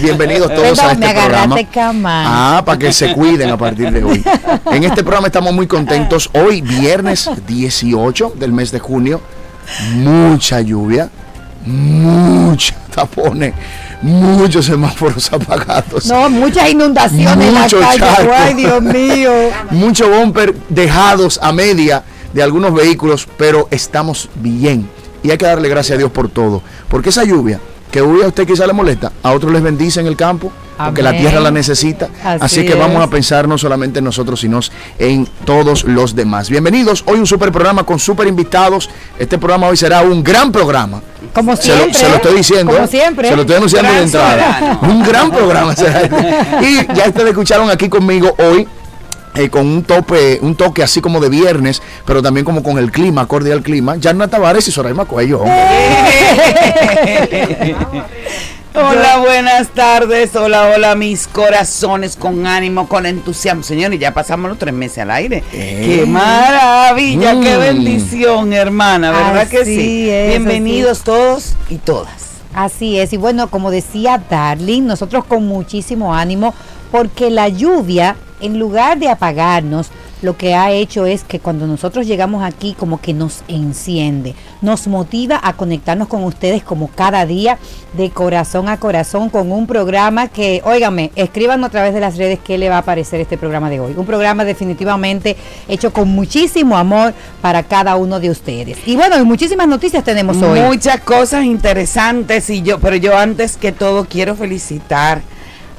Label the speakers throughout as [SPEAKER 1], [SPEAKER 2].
[SPEAKER 1] bienvenidos todos a este programa. Ah, para que se cuiden a partir de hoy. En este programa estamos muy contentos. Hoy, viernes 18 del mes de junio, mucha lluvia, mucha tapones, muchos semáforos apagados.
[SPEAKER 2] No, muchas inundaciones en la calle. Ay, Dios mío.
[SPEAKER 1] Mucho bumper dejados a media de algunos vehículos, pero estamos bien. Y hay que darle gracias a Dios por todo. Porque esa lluvia que hoy a usted quizá le molesta, a otros les bendice en el campo, porque la tierra la necesita. Así, que vamos a pensar no solamente en nosotros, sino en todos los demás. Bienvenidos, hoy un super programa con super invitados. Este programa hoy será un gran programa.
[SPEAKER 2] Como siempre.
[SPEAKER 1] Se lo, estoy diciendo.
[SPEAKER 2] Como siempre.
[SPEAKER 1] Se lo estoy anunciando de entrada. Un gran programa será. y ya ustedes escucharon aquí conmigo hoy eh, con un tope, un toque así como de viernes, pero también como con el clima, acorde al clima, Yarna Tavares y Soraima Cuello.
[SPEAKER 3] Hola, buenas tardes. Hola, hola, mis corazones con ánimo, con entusiasmo. Señores, ya pasamos los tres meses al aire. Eh. ¡Qué maravilla! ¡Qué mm. bendición, hermana! ¿Verdad que sí? Bienvenidos todos y todas.
[SPEAKER 2] Así es. Y bueno, como decía Darling, nosotros con muchísimo ánimo, porque la lluvia en lugar de apagarnos, lo que ha hecho es que cuando nosotros llegamos aquí como que nos enciende, nos motiva a conectarnos con ustedes como cada día de corazón a corazón con un programa que, óigame, escriban a través de las redes qué le va a parecer este programa de hoy. Un programa definitivamente hecho con muchísimo amor para cada uno de ustedes. Y bueno, muchísimas noticias tenemos hoy.
[SPEAKER 3] Muchas cosas interesantes y yo, pero yo antes que todo quiero felicitar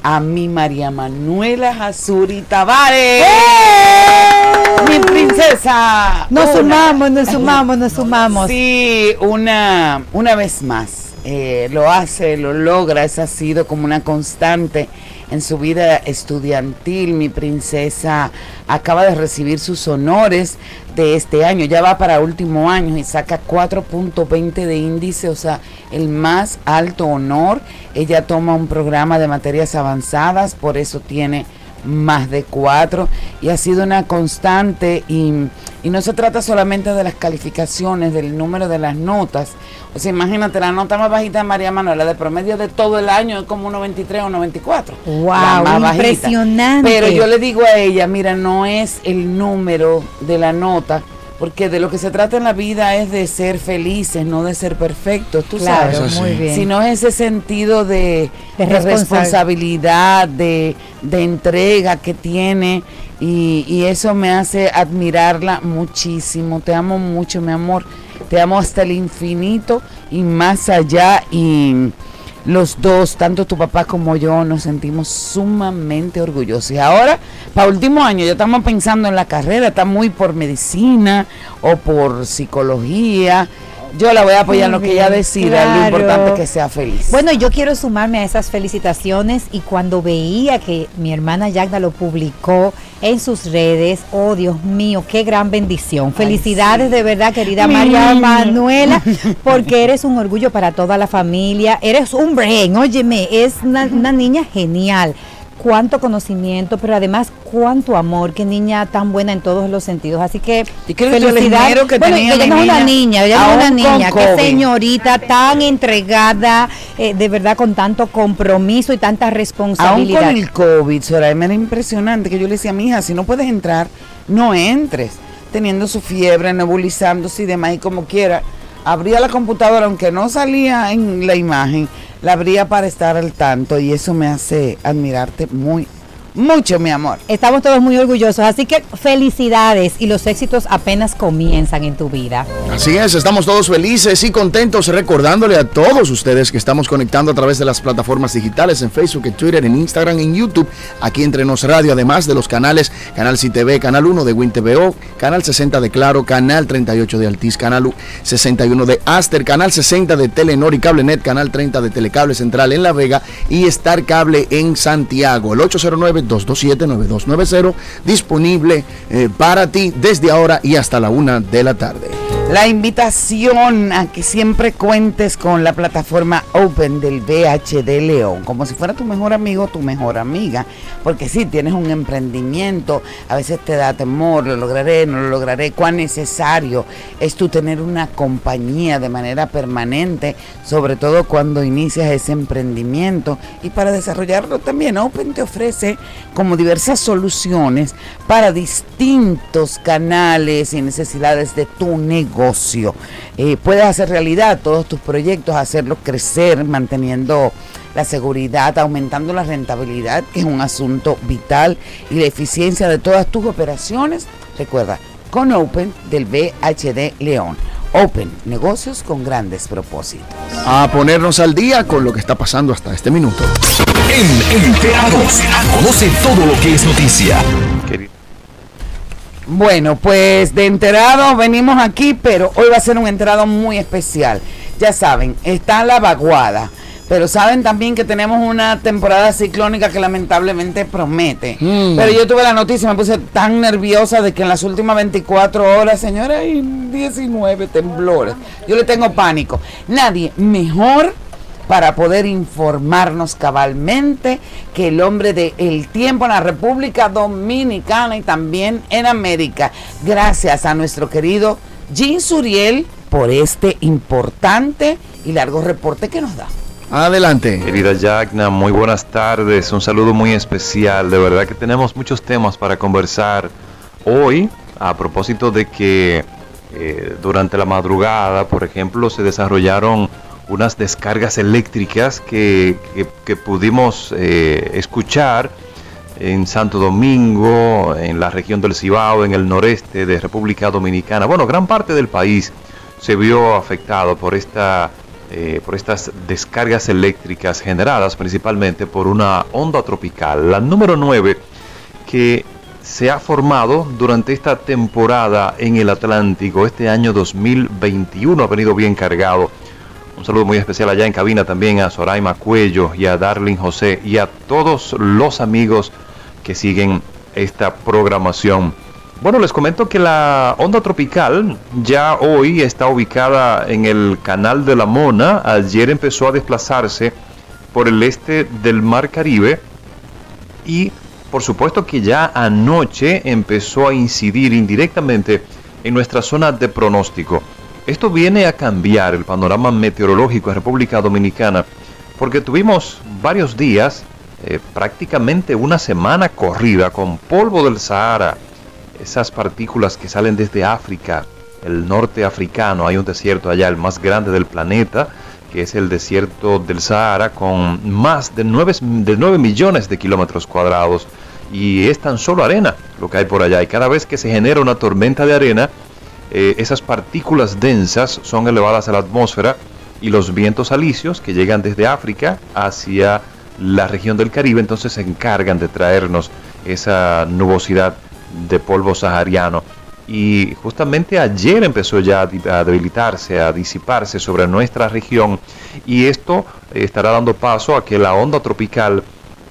[SPEAKER 3] a mi María Manuela Jazuri Tavares. ¡Eh! Mi princesa.
[SPEAKER 2] Nos sumamos, nos sumamos, nos sumamos.
[SPEAKER 3] Sí, una, una vez más. Eh, lo hace, lo logra, esa ha sido como una constante en su vida estudiantil. Mi princesa acaba de recibir sus honores de este año, ya va para último año y saca 4.20 de índice, o sea, el más alto honor. Ella toma un programa de materias avanzadas, por eso tiene más de cuatro y ha sido una constante y, y, no se trata solamente de las calificaciones, del número de las notas. O sea, imagínate, la nota más bajita de María Manuela de promedio de todo el año es como 1.93 o 94.
[SPEAKER 2] ¡Wow! Impresionante.
[SPEAKER 3] Pero yo le digo a ella, mira, no es el número de la nota, porque de lo que se trata en la vida es de ser felices, no de ser perfectos, tú sabes. Muy bien. Sino ese sentido de, responsabilidad, de, entrega que tiene y, y eso me hace admirarla muchísimo. Te amo mucho, mi amor. Te amo hasta el infinito y más allá y los dos, tanto tu papá como yo, nos sentimos sumamente orgullosos. Y ahora, para último año, ya estamos pensando en la carrera, está muy por medicina o por psicología yo la voy a apoyar en lo que ella decida, lo importante es que sea feliz.
[SPEAKER 2] Bueno, yo quiero sumarme a esas felicitaciones y cuando veía que mi hermana Yagda lo publicó en sus redes, oh Dios mío, qué gran bendición. Felicidades de verdad, querida María Manuela, porque eres un orgullo para toda la familia, eres un brain, óyeme, es una, una niña genial cuánto conocimiento, pero además cuánto amor, qué niña tan buena en todos los sentidos. Así que
[SPEAKER 3] ¿Y qué felicidad.
[SPEAKER 2] que bueno, ella no es una niña, ella es una niña, qué señorita tan entregada, eh, de verdad con tanto compromiso y tanta responsabilidad.
[SPEAKER 3] Aún con el COVID, Soraya, era impresionante que yo le decía a mi hija, si no puedes entrar, no entres, teniendo su fiebre, nebulizándose y demás, y como quiera abría la computadora, aunque no salía en la imagen, la abría para estar al tanto y eso me hace admirarte muy, mucho, mi amor.
[SPEAKER 2] Estamos todos muy orgullosos, así que felicidades y los éxitos apenas comienzan en tu vida.
[SPEAKER 1] Así es, estamos todos felices y contentos recordándole a todos ustedes que estamos conectando a través de las plataformas digitales en Facebook, en Twitter, en Instagram, en YouTube, aquí entre Nos Radio, además de los canales Canal CTV, Canal 1 de WinTVO, Canal 60 de Claro, Canal 38 de Altiz, Canal 61 de Aster, Canal 60 de Telenor y CableNet, Canal 30 de Telecable Central en La Vega y Star Cable en Santiago. El 809 227-9290, disponible eh, para ti desde ahora y hasta la una de la tarde.
[SPEAKER 3] La invitación a que siempre cuentes con la plataforma Open del VHD León, como si fuera tu mejor amigo o tu mejor amiga, porque si tienes un emprendimiento, a veces te da temor, lo lograré, no lo lograré, cuán necesario es tú tener una compañía de manera permanente, sobre todo cuando inicias ese emprendimiento y para desarrollarlo también Open te ofrece como diversas soluciones para distintos canales y necesidades de tu negocio. Eh, puedes hacer realidad todos tus proyectos, hacerlos crecer, manteniendo la seguridad, aumentando la rentabilidad, que es un asunto vital, y la eficiencia de todas tus operaciones. Recuerda, con Open del BHD León. Open, negocios con grandes propósitos.
[SPEAKER 1] A ponernos al día con lo que está pasando hasta este minuto.
[SPEAKER 4] En Enterados, conoce todo lo que es noticia.
[SPEAKER 3] Bueno, pues de enterados venimos aquí, pero hoy va a ser un enterado muy especial. Ya saben, está la vaguada. Pero saben también que tenemos una temporada ciclónica que lamentablemente promete. Mm. Pero yo tuve la noticia, me puse tan nerviosa de que en las últimas 24 horas, señora, hay 19 temblores. Yo le tengo pánico. Nadie mejor para poder informarnos cabalmente que el hombre del tiempo en la República Dominicana y también en América. Gracias a nuestro querido Jean Suriel por este importante y largo reporte que nos da.
[SPEAKER 1] Adelante.
[SPEAKER 5] Querida Yagna, muy buenas tardes. Un saludo muy especial. De verdad que tenemos muchos temas para conversar hoy a propósito de que eh, durante la madrugada, por ejemplo, se desarrollaron unas descargas eléctricas que, pudimos eh, escuchar en Santo Domingo, en la región del Cibao, en el noreste de República Dominicana. Bueno, gran parte del país se vio afectado por esta eh, por estas descargas eléctricas generadas principalmente por una onda tropical, la número 9, que se ha formado durante esta temporada en el Atlántico. Este año 2021 ha venido bien cargado. Un saludo muy especial allá en cabina también a Soraima Cuello y a Darling José y a todos los amigos que siguen esta programación. Bueno, les comento que la onda tropical ya hoy está ubicada en el canal de la Mona. Ayer empezó a desplazarse por el este del Mar Caribe y por supuesto que ya anoche empezó a incidir indirectamente en nuestra zona de pronóstico. Esto viene a cambiar el panorama meteorológico en República Dominicana porque tuvimos varios días, eh, prácticamente una semana corrida con polvo del Sahara esas partículas que salen desde África, el norte africano, hay un desierto allá, el más grande del planeta, que es el desierto del Sahara, con más de 9, de 9 millones de kilómetros cuadrados. Y es tan solo arena lo que hay por allá. Y cada vez que se genera una tormenta de arena, eh, esas partículas densas son elevadas a la atmósfera y los vientos alisios que llegan desde África hacia la región del Caribe, entonces se encargan de traernos esa nubosidad de polvo sahariano. Y justamente ayer empezó ya a debilitarse, a disiparse sobre nuestra región y esto estará dando paso a que la onda tropical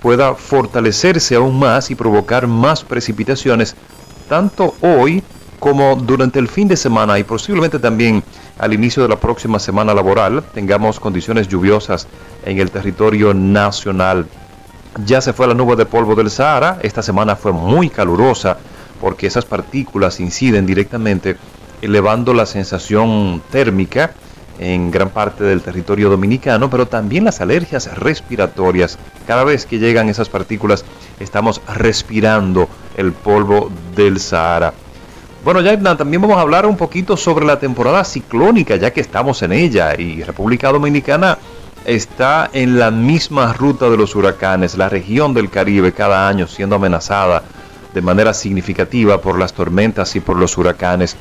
[SPEAKER 5] pueda fortalecerse aún más y provocar más precipitaciones, tanto hoy como durante el fin de semana y posiblemente también al inicio de la próxima semana laboral tengamos condiciones lluviosas en el territorio nacional. Ya se fue la nube de polvo del Sahara, esta semana fue muy calurosa porque esas partículas inciden directamente elevando la sensación térmica en gran parte del territorio dominicano, pero también las alergias respiratorias. Cada vez que llegan esas partículas estamos respirando el polvo del Sahara. Bueno, ya también vamos a hablar un poquito sobre la temporada ciclónica, ya que estamos en ella y República Dominicana está en la misma ruta de los huracanes, la región del Caribe cada año siendo amenazada de manera significativa por las tormentas y por los huracanes.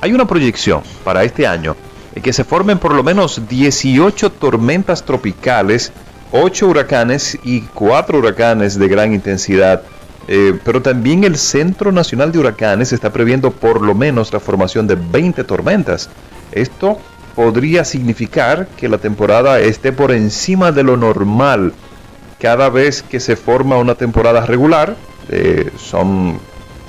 [SPEAKER 5] Hay una proyección para este año en que se formen por lo menos 18 tormentas tropicales, 8 huracanes y 4 huracanes de gran intensidad. Eh, pero también el Centro Nacional de Huracanes está previendo por lo menos la formación de 20 tormentas. Esto podría significar que la temporada esté por encima de lo normal. Cada vez que se forma una temporada regular, eh, son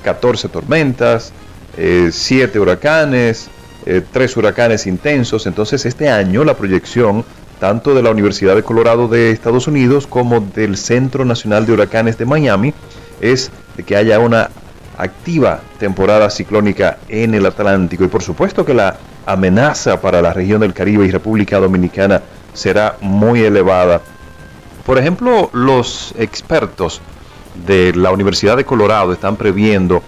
[SPEAKER 5] 14 tormentas, 7 eh, huracanes, eh, tres huracanes intensos. Entonces este año la proyección tanto de la Universidad de Colorado de Estados Unidos como del Centro Nacional de Huracanes de Miami es de que haya una activa temporada ciclónica en el Atlántico y por supuesto que la amenaza para la región del Caribe y República Dominicana será muy elevada. Por ejemplo, los expertos de la Universidad de Colorado están previendo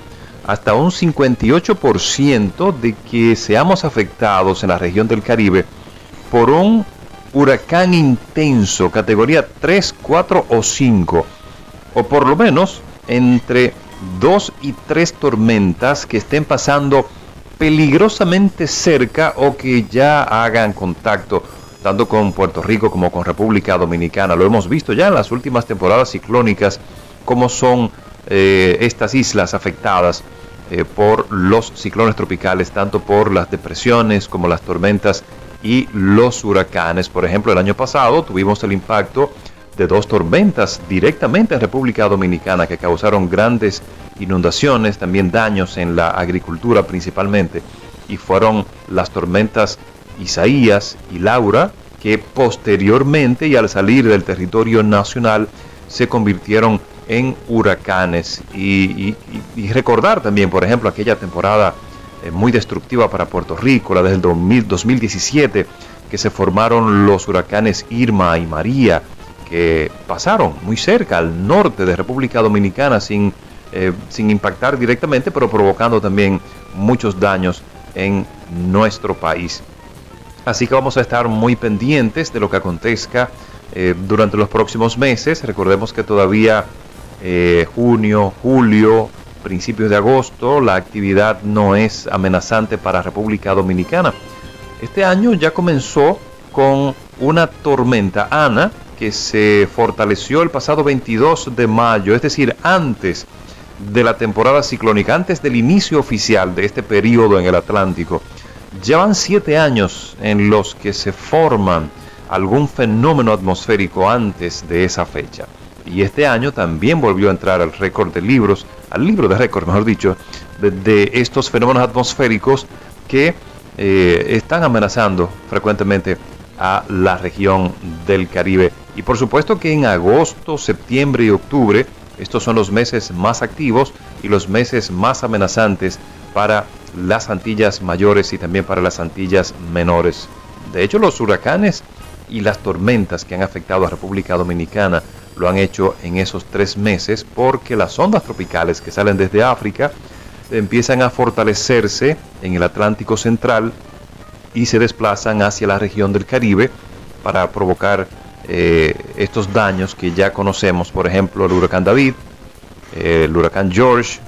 [SPEAKER 5] hasta un 58% de que seamos afectados en la región del Caribe por un huracán intenso, categoría 3, 4 o 5, o por lo menos entre 2 y 3 tormentas que estén pasando peligrosamente cerca o que ya hagan contacto tanto con Puerto Rico como con República Dominicana. Lo hemos visto ya en las últimas temporadas ciclónicas, cómo son eh, estas islas afectadas eh, por los ciclones tropicales, tanto por las depresiones como las tormentas y los huracanes. Por ejemplo, el año pasado tuvimos el impacto de dos tormentas directamente en República Dominicana que causaron grandes inundaciones, también daños en la agricultura principalmente, y fueron las tormentas Isaías y Laura, que posteriormente y al salir del territorio nacional se convirtieron en huracanes. Y, recordar también, por ejemplo, aquella temporada eh, muy destructiva para Puerto Rico, la del 2017, que se formaron los huracanes Irma y María, que pasaron muy cerca al norte de República Dominicana sin, eh, sin impactar directamente, pero provocando también muchos daños en nuestro país. Así que vamos a estar muy pendientes de lo que acontezca eh, durante los próximos meses. Recordemos que todavía eh, junio, julio, principios de agosto, la actividad no es amenazante para República Dominicana. Este año ya comenzó con una tormenta Ana que se fortaleció el pasado 22 de mayo, es decir, antes de la temporada ciclónica, antes del inicio oficial de este periodo en el Atlántico. Llevan siete años en los que se forman algún fenómeno atmosférico antes de esa fecha. Y este año también volvió a entrar al récord de libros, al libro de récord, mejor dicho, de, estos fenómenos atmosféricos que eh, están amenazando frecuentemente a la región del Caribe. Y por supuesto que en agosto, septiembre y octubre, estos son los meses más activos y los meses más amenazantes para las Antillas mayores y también para las Antillas menores. De hecho, los huracanes y las tormentas que han afectado a República Dominicana lo han hecho en esos tres meses porque las ondas tropicales que salen desde África empiezan a fortalecerse en el Atlántico Central y se desplazan hacia la región del Caribe para provocar eh, estos daños que ya conocemos, por ejemplo el huracán David, el huracán George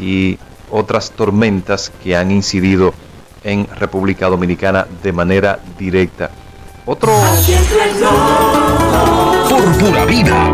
[SPEAKER 5] y otras tormentas que han incidido en República Dominicana de manera directa. Otro...
[SPEAKER 4] Por pura vida.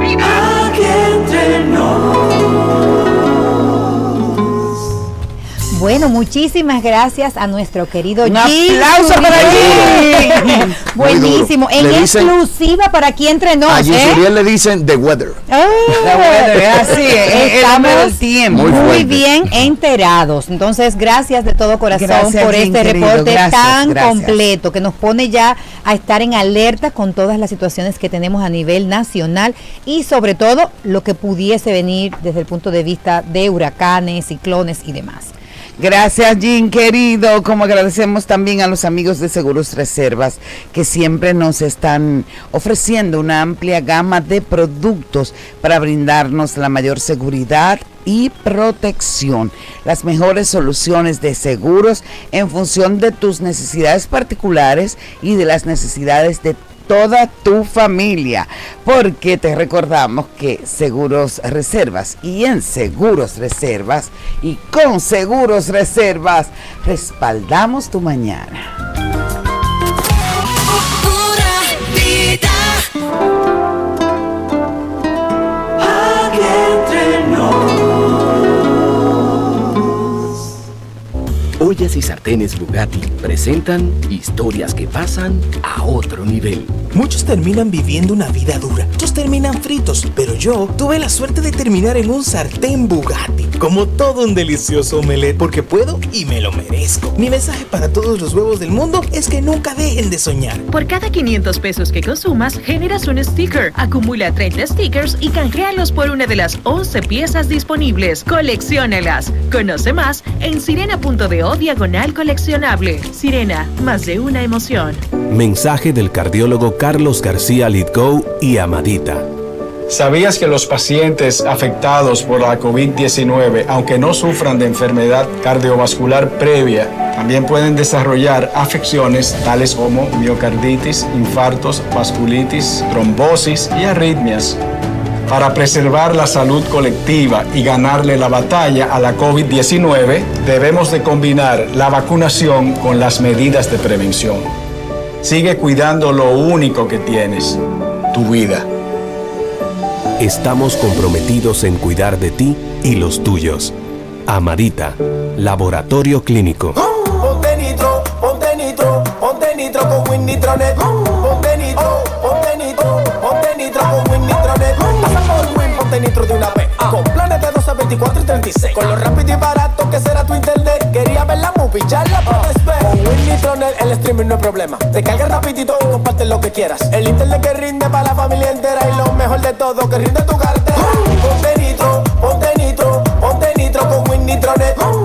[SPEAKER 2] Bueno, muchísimas gracias a nuestro querido
[SPEAKER 3] Un aplauso para
[SPEAKER 2] Jim. Buenísimo. En exclusiva para aquí entre nos.
[SPEAKER 1] A ¿eh? le dicen The Weather.
[SPEAKER 3] Ah. the Weather, así
[SPEAKER 2] Estamos tiempo. Muy, bien enterados. Entonces, gracias de todo corazón por este reporte tan completo que nos pone ya a estar en alerta con todas las situaciones que tenemos a nivel nacional y sobre todo lo que pudiese venir desde el punto de vista de huracanes, ciclones y demás.
[SPEAKER 3] Gracias, Jim, querido. Como agradecemos también a los amigos de Seguros Reservas que siempre nos están ofreciendo una amplia gama de productos para brindarnos la mayor seguridad y protección. Las mejores soluciones de seguros en función de tus necesidades particulares y de las necesidades de toda tu familia, porque te recordamos que Seguros Reservas y en Seguros Reservas y con Seguros Reservas respaldamos tu mañana.
[SPEAKER 4] Ollas y sartenes Bugatti presentan historias que pasan a otro nivel
[SPEAKER 6] Muchos terminan viviendo una vida dura, muchos terminan fritos, pero yo tuve la suerte de terminar en un sartén Bugatti, como todo un delicioso omelette, porque puedo y me lo merezco. Mi mensaje para todos los huevos del mundo es que nunca dejen de soñar.
[SPEAKER 7] Por cada 500 pesos que consumas, generas un sticker. Acumula 30 stickers y canjealos por una de las 11 piezas disponibles. Colecciónalas. Conoce más en sirena.do diagonal coleccionable. Sirena, más de una emoción.
[SPEAKER 8] Mensaje del cardiólogo Carlos García Lidgo y Amadita.
[SPEAKER 9] ¿Sabías que los pacientes afectados por la COVID-19, aunque no sufran de enfermedad cardiovascular previa, también pueden desarrollar afecciones tales como miocarditis, infartos, vasculitis, trombosis y arritmias? Para preservar la salud colectiva y ganarle la batalla a la COVID-19, debemos de combinar la vacunación con las medidas de prevención. Sigue cuidando lo único que tienes, tu vida.
[SPEAKER 8] Estamos comprometidos en cuidar de ti y los tuyos. Amarita, Laboratorio Clínico.
[SPEAKER 10] Ponte nitro, ponte nitro, ponte nitro con 24 y 36. Con lo rápido y barato que será tu internet. Quería ver la movie, ya la puedes ver. Con Win Nitronet el streaming no hay problema. Te cargas rapidito y comparte lo que quieras. El internet que rinde para la familia entera y lo mejor de todo que rinde tu cartera. Ponte nitro, ponte nitro, ponte nitro con Win Nitronet.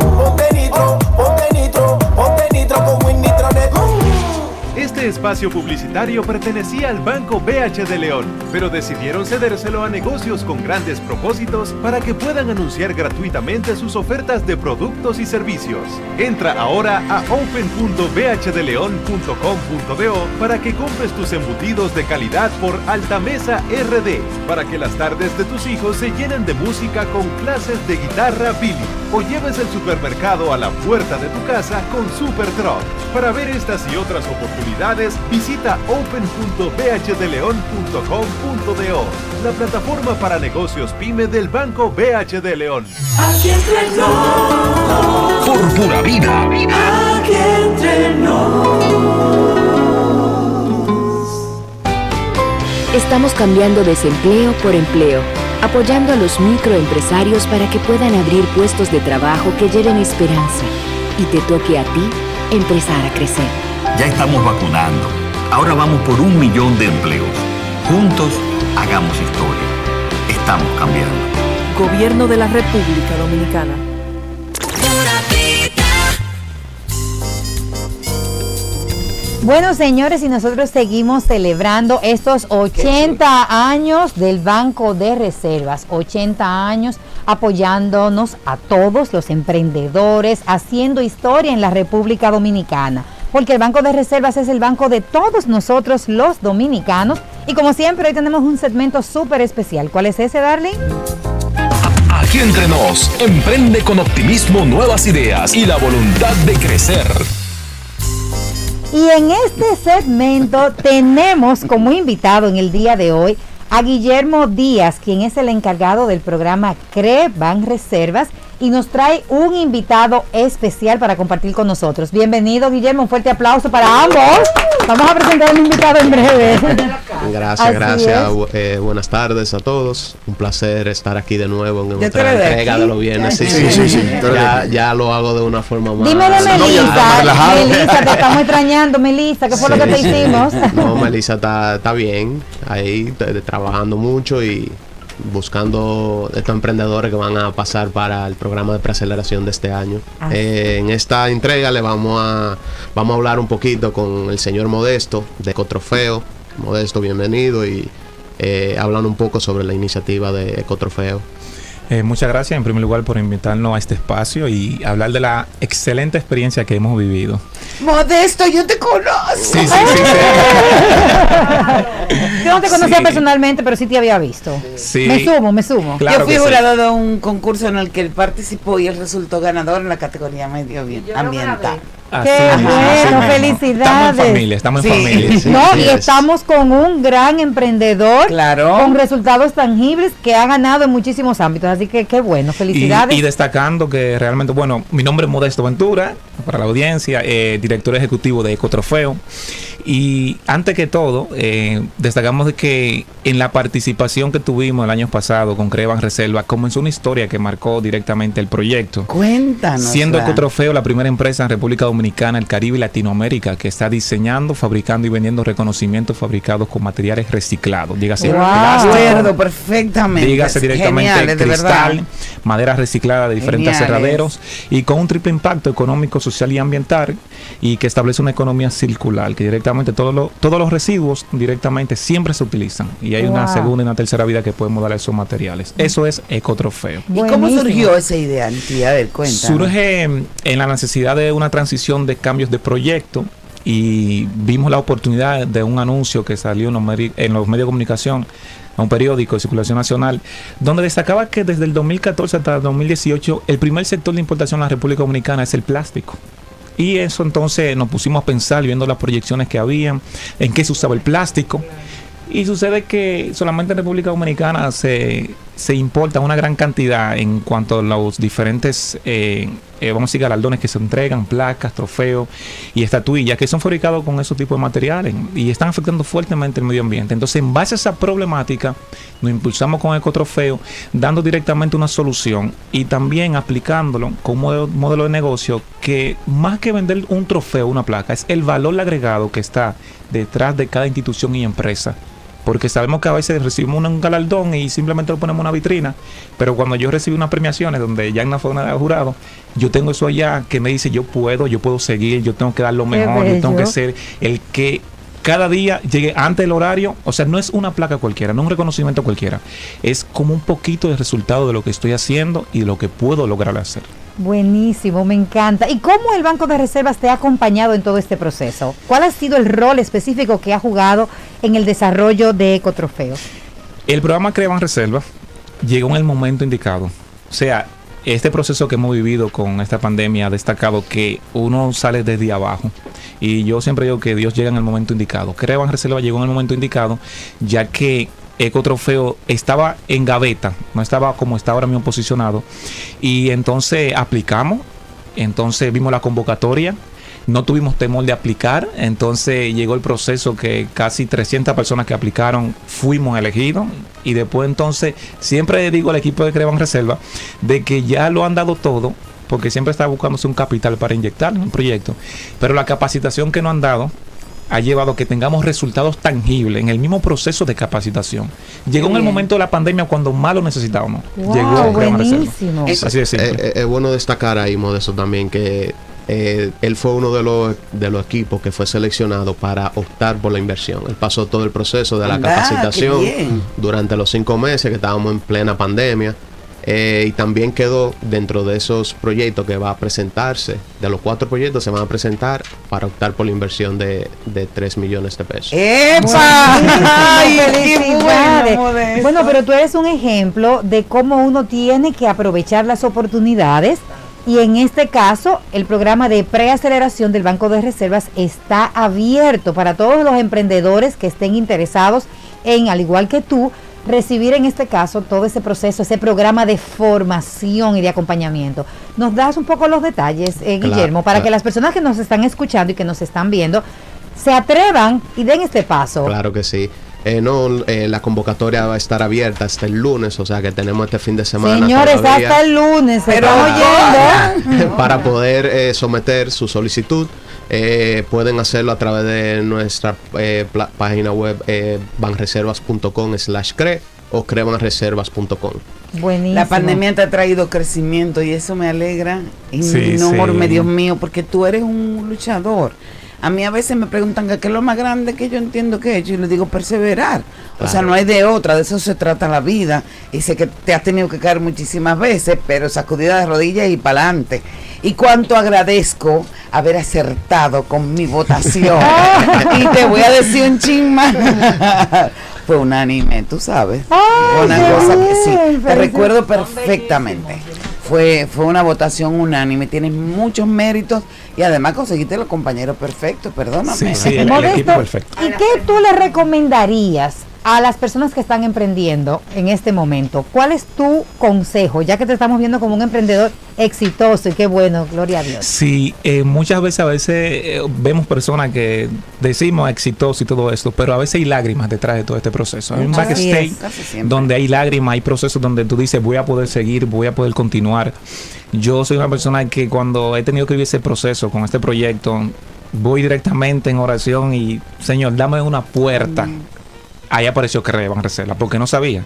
[SPEAKER 11] Espacio publicitario pertenecía al Banco BH de León, pero decidieron cedérselo a negocios con grandes propósitos para que puedan anunciar gratuitamente sus ofertas de productos y servicios. Entra ahora a open.bhdeleon.com.do para que compres tus embutidos de calidad por Altamesa RD, para que las tardes de tus hijos se llenen de música con clases de guitarra Billy, o lleves el supermercado a la puerta de tu casa con Super Truck. Para ver estas y otras oportunidades, visita open.bhdeleon.com.do, la plataforma para negocios pyme del Banco BH de León.
[SPEAKER 10] Aquí entre nos,
[SPEAKER 4] Por pura vida.
[SPEAKER 10] aquí entre
[SPEAKER 12] Estamos cambiando desempleo por empleo, apoyando a los microempresarios para que puedan abrir puestos de trabajo que lleven esperanza y te toque a ti empezar a crecer.
[SPEAKER 4] Ya estamos vacunando. Ahora vamos por un millón de empleos. Juntos, hagamos historia. Estamos cambiando.
[SPEAKER 13] Gobierno de la República Dominicana.
[SPEAKER 2] Bueno, señores, y nosotros seguimos celebrando estos 80 años del Banco de Reservas, 80 años apoyándonos a todos los emprendedores, haciendo historia en la República Dominicana, porque el Banco de Reservas es el banco de todos nosotros los dominicanos. Y como siempre, hoy tenemos un segmento súper especial. ¿Cuál es ese, Darling?
[SPEAKER 4] Aquí entre nos, emprende con optimismo nuevas ideas y la voluntad de crecer.
[SPEAKER 2] Y en este segmento tenemos como invitado en el día de hoy a Guillermo Díaz, quien es el encargado del programa CRE Ban Reservas y nos trae un invitado especial para compartir con nosotros. Bienvenido, Guillermo, un fuerte aplauso para ambos. Vamos a presentar al invitado en breve.
[SPEAKER 14] Gracias,
[SPEAKER 2] Así
[SPEAKER 14] gracias. eh, buenas tardes a todos. Un placer estar aquí de nuevo en
[SPEAKER 3] ¿Ya
[SPEAKER 14] otra
[SPEAKER 3] de
[SPEAKER 14] entrega
[SPEAKER 3] aquí?
[SPEAKER 14] de los viernes. Sí,
[SPEAKER 1] Sí,
[SPEAKER 14] sí, Ya,
[SPEAKER 1] de-
[SPEAKER 14] ya lo hago de una forma más.
[SPEAKER 2] Dímele,
[SPEAKER 14] No, ya
[SPEAKER 2] Melissa.
[SPEAKER 14] relajado.
[SPEAKER 2] Melissa, te estamos extrañando, Melissa. ¿Qué fue lo que te hicimos?
[SPEAKER 14] No, Melissa está, está bien. Ahí trabajando mucho y buscando estos emprendedores que van a pasar para el programa de preaceleración de este año.
[SPEAKER 2] Ah.
[SPEAKER 14] Eh, en esta entrega le vamos a, vamos a hablar un poquito con el señor Modesto de Ecotrofeo. Modesto, bienvenido y eh, hablan un poco sobre la iniciativa de Ecotrofeo.
[SPEAKER 15] Eh, muchas gracias en primer lugar por invitarnos a este espacio y hablar de la excelente experiencia que hemos vivido.
[SPEAKER 3] Modesto, yo te conozco.
[SPEAKER 15] Sí, sí, sí,
[SPEAKER 2] Yo no te conocía
[SPEAKER 15] Sí.
[SPEAKER 2] personalmente, pero sí te había visto.
[SPEAKER 15] Sí.
[SPEAKER 2] Me sumo, me sumo.
[SPEAKER 15] Claro
[SPEAKER 3] yo fui jurado de un concurso en el que él participó y él resultó ganador en la categoría medio bien ambiental.
[SPEAKER 15] Así
[SPEAKER 2] Qué
[SPEAKER 15] mismo,
[SPEAKER 2] bueno, felicidades.
[SPEAKER 15] Estamos en familia, estamos en
[SPEAKER 3] Sí.
[SPEAKER 15] familia.
[SPEAKER 14] Sí,
[SPEAKER 2] no,
[SPEAKER 14] sí
[SPEAKER 2] y
[SPEAKER 14] es.
[SPEAKER 2] estamos con un gran emprendedor
[SPEAKER 3] Claro.
[SPEAKER 2] con resultados tangibles que ha ganado en muchísimos ámbitos. Así que qué bueno,
[SPEAKER 15] Y,
[SPEAKER 2] felicidades.
[SPEAKER 15] y destacando que realmente, bueno, mi nombre es Modesto Ventura, para la audiencia, eh, director ejecutivo de Ecotrofeo. Y antes que todo, eh, destacamos de que en la participación que tuvimos el año pasado con Crevan Reserva, comenzó una historia que marcó directamente el proyecto.
[SPEAKER 3] Cuéntanos.
[SPEAKER 15] Siendo Ecotrofeo la primera empresa en República Dominicana, el Caribe y Latinoamérica que está diseñando, fabricando y vendiendo reconocimientos fabricados con materiales reciclados. Dígase
[SPEAKER 3] wow. perfectamente.
[SPEAKER 15] Dígase directamente cristal, madera reciclada de diferentes cerraderos y con un triple impacto económico, social y ambiental y que establece una economía circular que directamente todos todos los residuos directamente siempre se utilizan y hay una segunda y una tercera vida que podemos dar a esos materiales. Eso es ecotrofeo.
[SPEAKER 3] ¿Y cómo surgió esa idea, tía? A ver,
[SPEAKER 15] Surge en la necesidad de una transición de cambios de proyecto y vimos la oportunidad de un anuncio que salió en los, en los medios de comunicación un periódico de circulación nacional, donde destacaba que desde el 2014 hasta el 2018 el primer sector de importación en la República Dominicana es el plástico. Y eso entonces nos pusimos a pensar viendo las proyecciones que habían, en qué se usaba el plástico. Y sucede que solamente en República Dominicana se, se importa una gran cantidad en cuanto a los diferentes, eh, eh, vamos a decir, galardones que se entregan, placas, trofeos y estatuillas que son fabricados con esos tipos de materiales y están afectando fuertemente el medio ambiente. Entonces, en base a esa problemática, nos impulsamos con Ecotrofeo, dando directamente una solución y también aplicándolo con un modelo de negocio que más que vender un trofeo, una placa, es el valor agregado que está detrás de cada institución y empresa porque sabemos que a veces recibimos un galardón y simplemente lo ponemos en una vitrina, pero cuando yo recibo unas premiaciones donde ya no fue nada de jurado, yo tengo eso allá que me dice yo puedo, yo puedo seguir, yo tengo que dar lo mejor, yo tengo que ser el que cada día llegue antes del horario, o sea, no es una placa cualquiera, no es un reconocimiento cualquiera, es como un poquito de resultado de lo que estoy haciendo y de lo que puedo lograr hacer.
[SPEAKER 2] Buenísimo, me encanta. ¿Y cómo el Banco de Reservas te ha acompañado en todo este proceso? ¿Cuál ha sido el rol específico que ha jugado en el desarrollo de Ecotrofeo?
[SPEAKER 15] El programa Creban Reservas llegó en el momento indicado. O sea, este proceso que hemos vivido con esta pandemia ha destacado que uno sale desde abajo. Y yo siempre digo que Dios llega en el momento indicado. Creban Reservas llegó en el momento indicado, ya que Ecotrofeo estaba en gaveta, no estaba como está ahora mismo posicionado. Y entonces aplicamos, entonces vimos la convocatoria, no tuvimos temor de aplicar, entonces llegó el proceso que casi 300 personas que aplicaron fuimos elegidos y después entonces siempre digo al equipo de Creban Reserva de que ya lo han dado todo porque siempre está buscándose un capital para inyectar en un proyecto, pero la capacitación que nos han dado ha llevado a que tengamos resultados tangibles en el mismo proceso de capacitación. Llegó en el momento de la pandemia cuando más lo necesitábamos. Llegó
[SPEAKER 2] buenísimo.
[SPEAKER 14] Es, así es, eh, eh, es, bueno destacar ahí, Modesto, también que eh, él fue uno de los, de los equipos que fue seleccionado para optar por la inversión. Él pasó todo el proceso de la capacitación durante los cinco meses que estábamos en plena pandemia. Eh, y también quedó dentro de esos proyectos que va a presentarse, de los cuatro proyectos se van a presentar para optar por la inversión de, de 3 millones de pesos.
[SPEAKER 2] ¡Epa! bueno, pero tú eres un ejemplo de cómo uno tiene que aprovechar las oportunidades. Y en este caso, el programa de preaceleración del Banco de Reservas está abierto para todos los emprendedores que estén interesados en, al igual que tú, recibir en este caso todo ese proceso, ese programa de formación y de acompañamiento. ¿Nos das un poco los detalles, eh, Guillermo, para que las personas que nos están escuchando y que nos están viendo se atrevan y den este paso?
[SPEAKER 14] Claro que sí. Eh, no, eh, la convocatoria va a estar abierta hasta el lunes, o sea que tenemos este fin de semana.
[SPEAKER 2] Señores, hasta el lunes, pero oyendo.
[SPEAKER 14] para poder someter su solicitud. Eh, pueden hacerlo a través de nuestra eh, página web eh, banreservas.com slash cre o crebanreservas.com.
[SPEAKER 3] Buenísimo. La pandemia te ha traído crecimiento y eso me alegra enorme, Dios mío, porque tú eres un luchador. A mí a veces me preguntan qué es lo más grande que yo entiendo que he hecho y les digo perseverar. O sea, no hay de otra, de eso se trata la vida. Y sé que te has tenido que caer muchísimas veces, pero sacudida de rodillas y para adelante. Y cuánto agradezco haber acertado con mi votación. y te voy a decir un chisme. Fue unánime, tú sabes. una cosa que sí, te recuerdo perfectamente. Fue, fue una votación unánime, tienes muchos méritos y además conseguiste los compañeros perfectos, perdóname.
[SPEAKER 2] Sí, sí, el, equipo perfecto. ¿Y qué tú le recomendarías a las personas que están emprendiendo en este momento, ¿cuál es tu consejo? Ya que te estamos viendo como un emprendedor exitoso y qué bueno, gloria a Dios.
[SPEAKER 15] Sí, eh, muchas veces a veces eh, vemos personas que decimos exitoso y todo esto, pero a veces hay lágrimas detrás de todo este proceso. Hay un backstage donde hay lágrimas, hay procesos donde tú dices voy a poder seguir, voy a poder continuar. Yo soy una persona que cuando he tenido que vivir ese proceso con este proyecto, voy directamente en oración y Señor, dame una puerta ahí apareció que Van Reserva, porque no sabía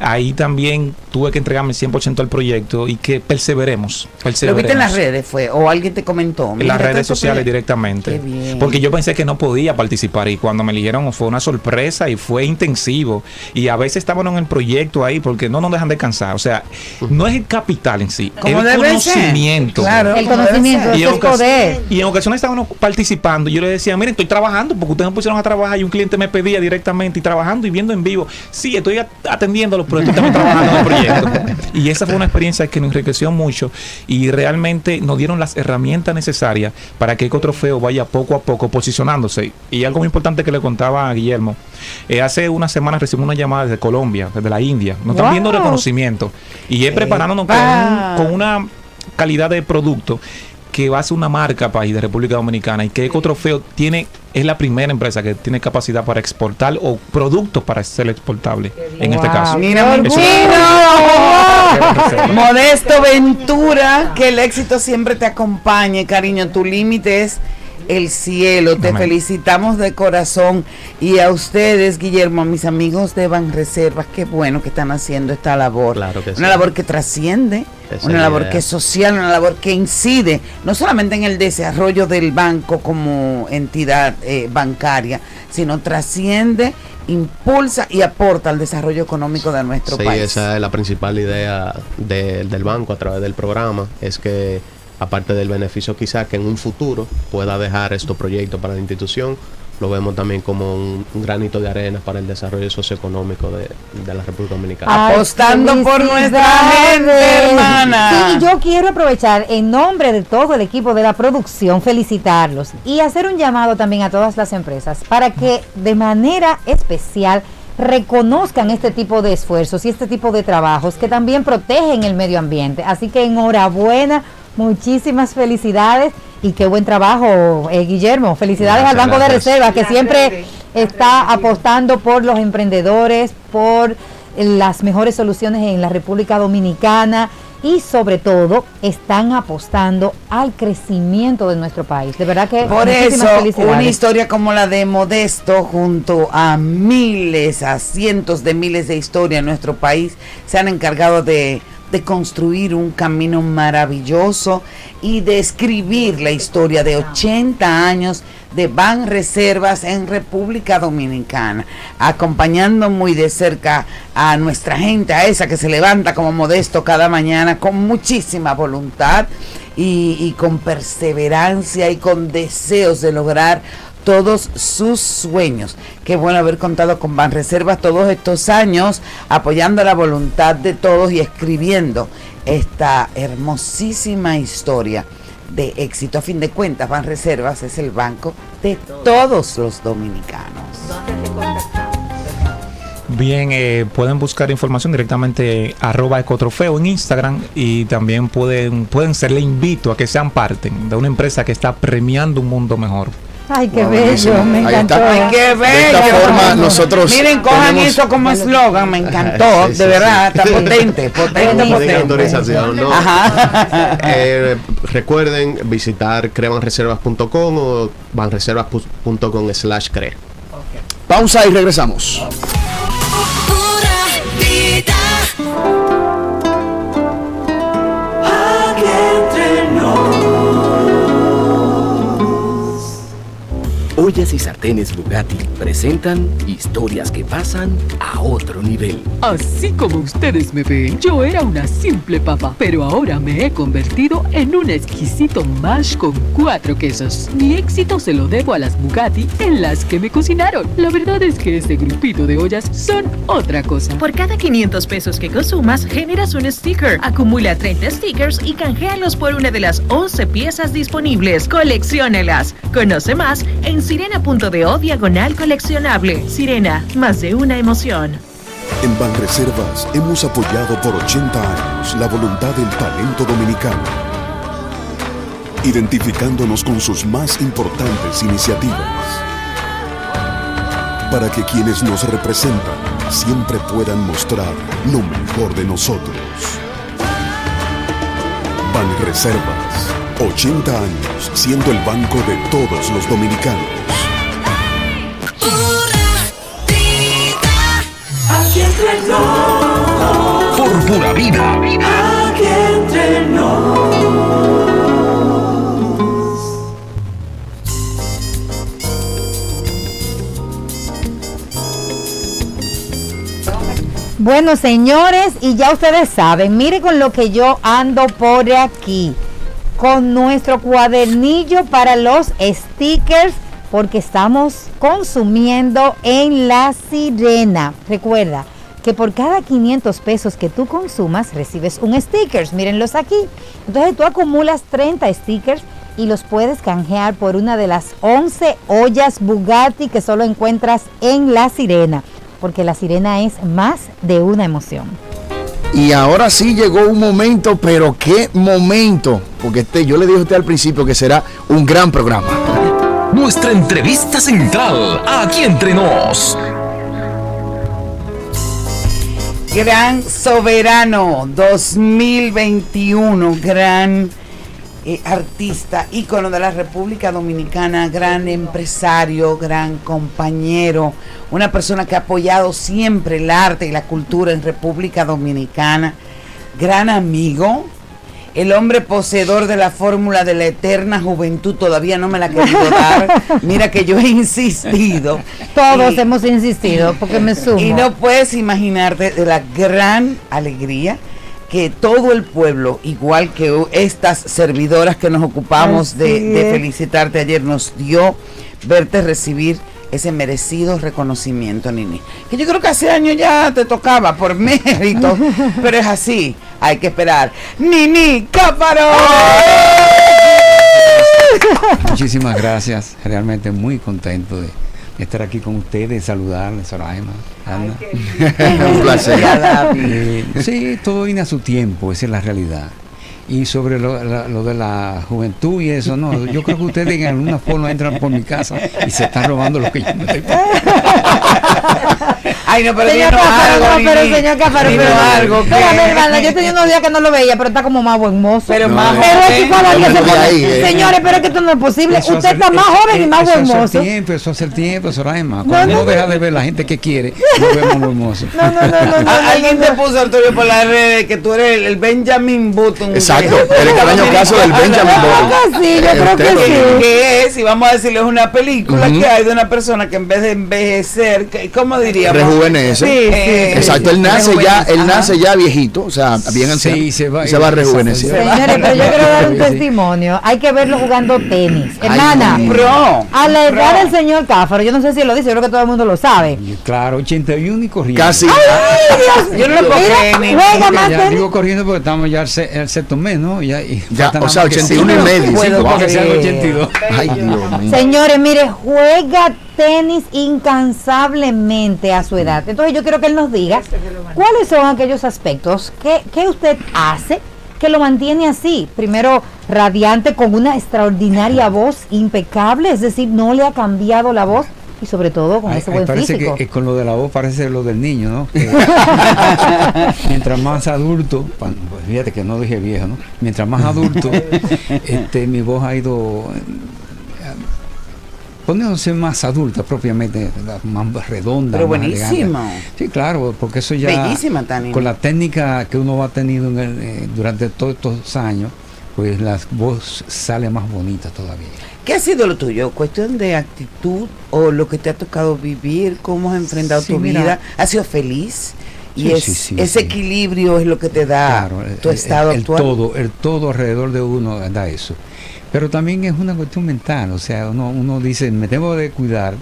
[SPEAKER 15] ahí también tuve que entregarme 100% al proyecto y que perseveremos,
[SPEAKER 3] ¿Lo viste en las redes fue? ¿O alguien te comentó?
[SPEAKER 15] En las redes sociales directamente. Porque yo pensé que no podía participar y cuando me eligieron fue una sorpresa y fue intensivo. Y a veces estábamos en el proyecto ahí porque no nos dejan descansar. O sea, no es el capital en sí, es el conocimiento.
[SPEAKER 2] Claro, el conocimiento,
[SPEAKER 15] y, en poder. y en ocasiones estábamos participando. Y yo le decía, miren, estoy trabajando porque ustedes me pusieron a trabajar y un cliente me pedía directamente y trabajando y viendo en vivo. Sí, estoy pero estamos trabajando en el proyecto. Y esa fue una experiencia que nos enriqueció mucho y realmente nos dieron las herramientas necesarias para que Eco Trofeo vaya poco a poco posicionándose. Y algo muy importante que le contaba a Guillermo, eh, hace unas semanas recibimos una llamada desde Colombia, desde la India, nos están viendo reconocimiento y es preparándonos con, con una calidad de producto que va a ser una marca país de República Dominicana y que Ecotrofeo tiene es la primera empresa que tiene capacidad para exportar o productos para ser exportable en este caso.
[SPEAKER 3] Mira, Modesto Ventura, que el éxito siempre te acompañe, cariño. Tu límite es el cielo. Te felicitamos de corazón y a ustedes, Guillermo, a mis amigos de Banreservas, qué bueno que están haciendo esta labor. una labor que trasciende, una labor que es social, una labor que incide no solamente en el desarrollo del banco como entidad eh, bancaria, sino trasciende impulsa y aporta al desarrollo económico de nuestro país.
[SPEAKER 14] Sí, esa es la principal idea del banco a través del programa, es que aparte del beneficio quizá que en un futuro pueda dejar estos proyectos para la institución, lo vemos también como un, granito de arena para el desarrollo socioeconómico de, la República Dominicana.
[SPEAKER 3] Apostando por nuestra gente, hermana.
[SPEAKER 2] Sí, yo quiero aprovechar en nombre de todo el equipo de la producción, felicitarlos y hacer un llamado también a todas las empresas para que de manera especial reconozcan este tipo de esfuerzos y este tipo de trabajos que también protegen el medio ambiente. Así que enhorabuena Muchísimas felicidades y qué buen trabajo, eh, Guillermo. Felicidades al Banco de Reserva, que siempre está apostando por los emprendedores, por las mejores soluciones en la República Dominicana y sobre todo están apostando al crecimiento de nuestro país. De verdad que
[SPEAKER 3] por eso una historia como la de Modesto junto a miles, a cientos de miles de historias en nuestro país se han encargado de de construir un camino maravilloso y de escribir la historia de 80 años de Ban Reservas en República Dominicana, acompañando muy de cerca a nuestra gente, a esa que se levanta como modesto cada mañana con muchísima voluntad y, y con perseverancia y con deseos de lograr todos sus sueños. Qué bueno haber contado con Banreservas todos estos años, apoyando la voluntad de todos y escribiendo esta hermosísima historia de éxito. A fin de cuentas, Banreservas es el banco de todos los dominicanos.
[SPEAKER 15] Bien, eh, pueden buscar información directamente arroba ecotrofeo en Instagram y también pueden, pueden serle invito a que sean parte de una empresa que está premiando un mundo mejor.
[SPEAKER 2] Ay, qué bello, me encantó.
[SPEAKER 3] Ay, qué bello. De esta forma nosotros Miren, cojan eso como eslogan, me encantó, de verdad, está potente, potente, potente.
[SPEAKER 14] Ajá. Eh, recuerden visitar crevanreservas.com o vanreservas.com slash cre.
[SPEAKER 1] Pausa y regresamos.
[SPEAKER 8] Ollas y sartenes Bugatti presentan historias que pasan a otro nivel.
[SPEAKER 16] Así como ustedes me ven, yo era una simple papa, pero ahora me he convertido en un exquisito mash con cuatro quesos. Mi éxito se lo debo a las Bugatti en las que me cocinaron. La verdad es que este grupito de ollas son otra cosa.
[SPEAKER 7] Por cada 500 pesos que consumas, generas un sticker. Acumula 30 stickers y canjealos por una de las 11 piezas disponibles. Colecciónelas. Conoce más en sirena.do diagonal coleccionable. Sirena, más de una emoción.
[SPEAKER 17] En Banreservas hemos apoyado por 80 años la voluntad del talento dominicano, identificándonos con sus más importantes iniciativas, para que quienes nos representan siempre puedan mostrar lo mejor de nosotros. Banreservas, 80 años siendo el banco de todos los dominicanos.
[SPEAKER 4] Por pura vida.
[SPEAKER 10] Aquí entrenó.
[SPEAKER 2] Bueno, señores, y ya ustedes saben, mire con lo que yo ando por aquí, con nuestro cuadernillo para los stickers, porque estamos consumiendo en La Sirena. Recuerda que por cada 500 pesos que tú consumas, recibes un sticker. Mírenlos aquí. Entonces tú acumulas 30 stickers y los puedes canjear por una de las 11 ollas Bugatti que solo encuentras en La Sirena porque la sirena es más de una emoción.
[SPEAKER 1] Y ahora sí llegó un momento, pero qué momento, porque este, yo le dije a usted al principio que será un gran programa.
[SPEAKER 4] Nuestra entrevista central, aquí entre nos.
[SPEAKER 3] Gran Soberano 2021, gran eh, artista, ícono de la República Dominicana, gran empresario, gran compañero, una persona que ha apoyado siempre el arte y la cultura en República Dominicana, gran amigo, el hombre poseedor de la fórmula de la eterna juventud todavía no me la ha querido dar. Mira que yo he insistido.
[SPEAKER 2] Todos hemos insistido porque me sumo.
[SPEAKER 3] Y no puedes imaginarte de la gran alegría que todo el pueblo, igual que estas servidoras que nos ocupamos de, de felicitarte ayer, nos dio verte recibir ese merecido reconocimiento, Nini. Que yo creo que hace años ya te tocaba por mérito, pero es así, hay que esperar. Nini Cáparo.
[SPEAKER 18] Muchísimas gracias, realmente muy contento de estar aquí con ustedes, saludarles, Soraima, Ana.
[SPEAKER 1] Un placer.
[SPEAKER 18] Eh, sí, todo viene a su tiempo, esa es la realidad. Y sobre lo, la- lo de la juventud y eso, no, yo creo que ustedes en alguna forma entran por mi casa y se están robando lo que yo me estoy
[SPEAKER 3] Ay, no, pero
[SPEAKER 2] Señor
[SPEAKER 3] algo,
[SPEAKER 2] no, pero
[SPEAKER 3] Nini.
[SPEAKER 2] señor
[SPEAKER 3] Dinos
[SPEAKER 2] pero
[SPEAKER 3] algo.
[SPEAKER 2] Espérame,
[SPEAKER 3] ¿qué?
[SPEAKER 2] hermana, yo tenía unos días que no lo veía, pero está como más buen mozo.
[SPEAKER 3] Pero más
[SPEAKER 2] Pero es que
[SPEAKER 3] joven.
[SPEAKER 2] cada día se pone-
[SPEAKER 1] ahí, eh.
[SPEAKER 2] Señores, pero es que esto no es posible.
[SPEAKER 18] Eso
[SPEAKER 2] Usted
[SPEAKER 18] hace-
[SPEAKER 2] está más
[SPEAKER 18] eh,
[SPEAKER 2] joven y
[SPEAKER 18] eh,
[SPEAKER 2] más
[SPEAKER 18] eso
[SPEAKER 2] buen
[SPEAKER 18] hace
[SPEAKER 2] mozo.
[SPEAKER 18] tiempo, eso hace el tiempo, Soraima.
[SPEAKER 2] No,
[SPEAKER 18] Cuando
[SPEAKER 2] no,
[SPEAKER 18] uno
[SPEAKER 2] no,
[SPEAKER 18] deja
[SPEAKER 2] no.
[SPEAKER 18] de ver la gente que quiere, no vemos muy hermoso.
[SPEAKER 2] No, no, no, no, no,
[SPEAKER 3] Alguien
[SPEAKER 2] no,
[SPEAKER 3] te
[SPEAKER 2] no.
[SPEAKER 3] puso, Arturo, por las redes que tú eres el, Benjamin Button.
[SPEAKER 1] Exacto, el extraño caso del Benjamin
[SPEAKER 2] Button. Sí, yo creo que
[SPEAKER 1] Usted
[SPEAKER 2] sí.
[SPEAKER 1] lo-
[SPEAKER 3] que es, y vamos a decirle, es una película que hay de una persona que en vez de envejecer, que- ¿cómo diríamos?
[SPEAKER 1] Rejuvenece.
[SPEAKER 3] Sí, sí,
[SPEAKER 1] Exacto, él nace ya, él
[SPEAKER 3] Ajá.
[SPEAKER 1] nace ya viejito, o sea, bien anciano.
[SPEAKER 18] Sí, se va-
[SPEAKER 1] y se va a rejuvenecer.
[SPEAKER 2] Señores, pero yo quiero dar un testimonio. Hay que verlo jugando tenis.
[SPEAKER 1] Ay,
[SPEAKER 2] Hermana,
[SPEAKER 1] no.
[SPEAKER 3] Pro.
[SPEAKER 2] a la edad
[SPEAKER 3] Pro.
[SPEAKER 2] del señor Cáfaro, yo no sé si lo dice, yo creo que todo el mundo lo sabe.
[SPEAKER 18] Claro, 81 y corriendo.
[SPEAKER 1] Casi.
[SPEAKER 2] ¡Ay, Dios!
[SPEAKER 3] Yo no lo puedo
[SPEAKER 2] Mira,
[SPEAKER 3] creer, ni-
[SPEAKER 2] juega
[SPEAKER 18] Ya
[SPEAKER 2] más tenis.
[SPEAKER 18] digo corriendo porque estamos ya al, se- al sexto mes, ¿no? Ya, y
[SPEAKER 1] Ya, o sea,
[SPEAKER 18] más que
[SPEAKER 1] 81 y medio.
[SPEAKER 18] Cinco
[SPEAKER 3] Puedo
[SPEAKER 18] para que sea el
[SPEAKER 3] creer.
[SPEAKER 18] 82.
[SPEAKER 1] Ay, Dios mío.
[SPEAKER 2] Señores, mire, juega tenis incansablemente a su edad. Entonces yo quiero que él nos diga cuáles son aquellos aspectos que, que usted hace que lo mantiene así. Primero, radiante con una extraordinaria voz impecable, es decir, no le ha cambiado la voz y sobre todo con
[SPEAKER 18] Ay,
[SPEAKER 2] ese
[SPEAKER 18] ay,
[SPEAKER 2] buen
[SPEAKER 18] parece
[SPEAKER 2] físico.
[SPEAKER 18] que eh, con lo de la voz parece lo del niño, ¿no? Que mientras más adulto, pues fíjate que no dije viejo, ¿no? Mientras más adulto, este, mi voz ha ido poniéndose más adulta propiamente, más redonda.
[SPEAKER 3] Pero
[SPEAKER 18] elegante. Sí, claro, porque eso ya
[SPEAKER 3] Bellísima, Tani.
[SPEAKER 18] con la técnica que uno ha tenido en el, eh, durante todos estos años, pues la voz sale más bonita todavía.
[SPEAKER 3] ¿Qué ha sido lo tuyo? ¿Cuestión de actitud o lo que te ha tocado vivir? ¿Cómo has enfrentado
[SPEAKER 18] Sí,
[SPEAKER 3] tu
[SPEAKER 18] mira.
[SPEAKER 3] vida? ¿Has sido feliz? Y
[SPEAKER 18] Sí,
[SPEAKER 3] es-
[SPEAKER 18] sí, sí,
[SPEAKER 3] ese equilibrio es lo que te da
[SPEAKER 18] Claro,
[SPEAKER 3] tu
[SPEAKER 18] el-
[SPEAKER 3] estado
[SPEAKER 18] el,
[SPEAKER 3] actual.
[SPEAKER 18] todo, el todo alrededor de uno da eso. Pero también es una cuestión mental, o sea, uno, uno dice, me tengo de cuidar,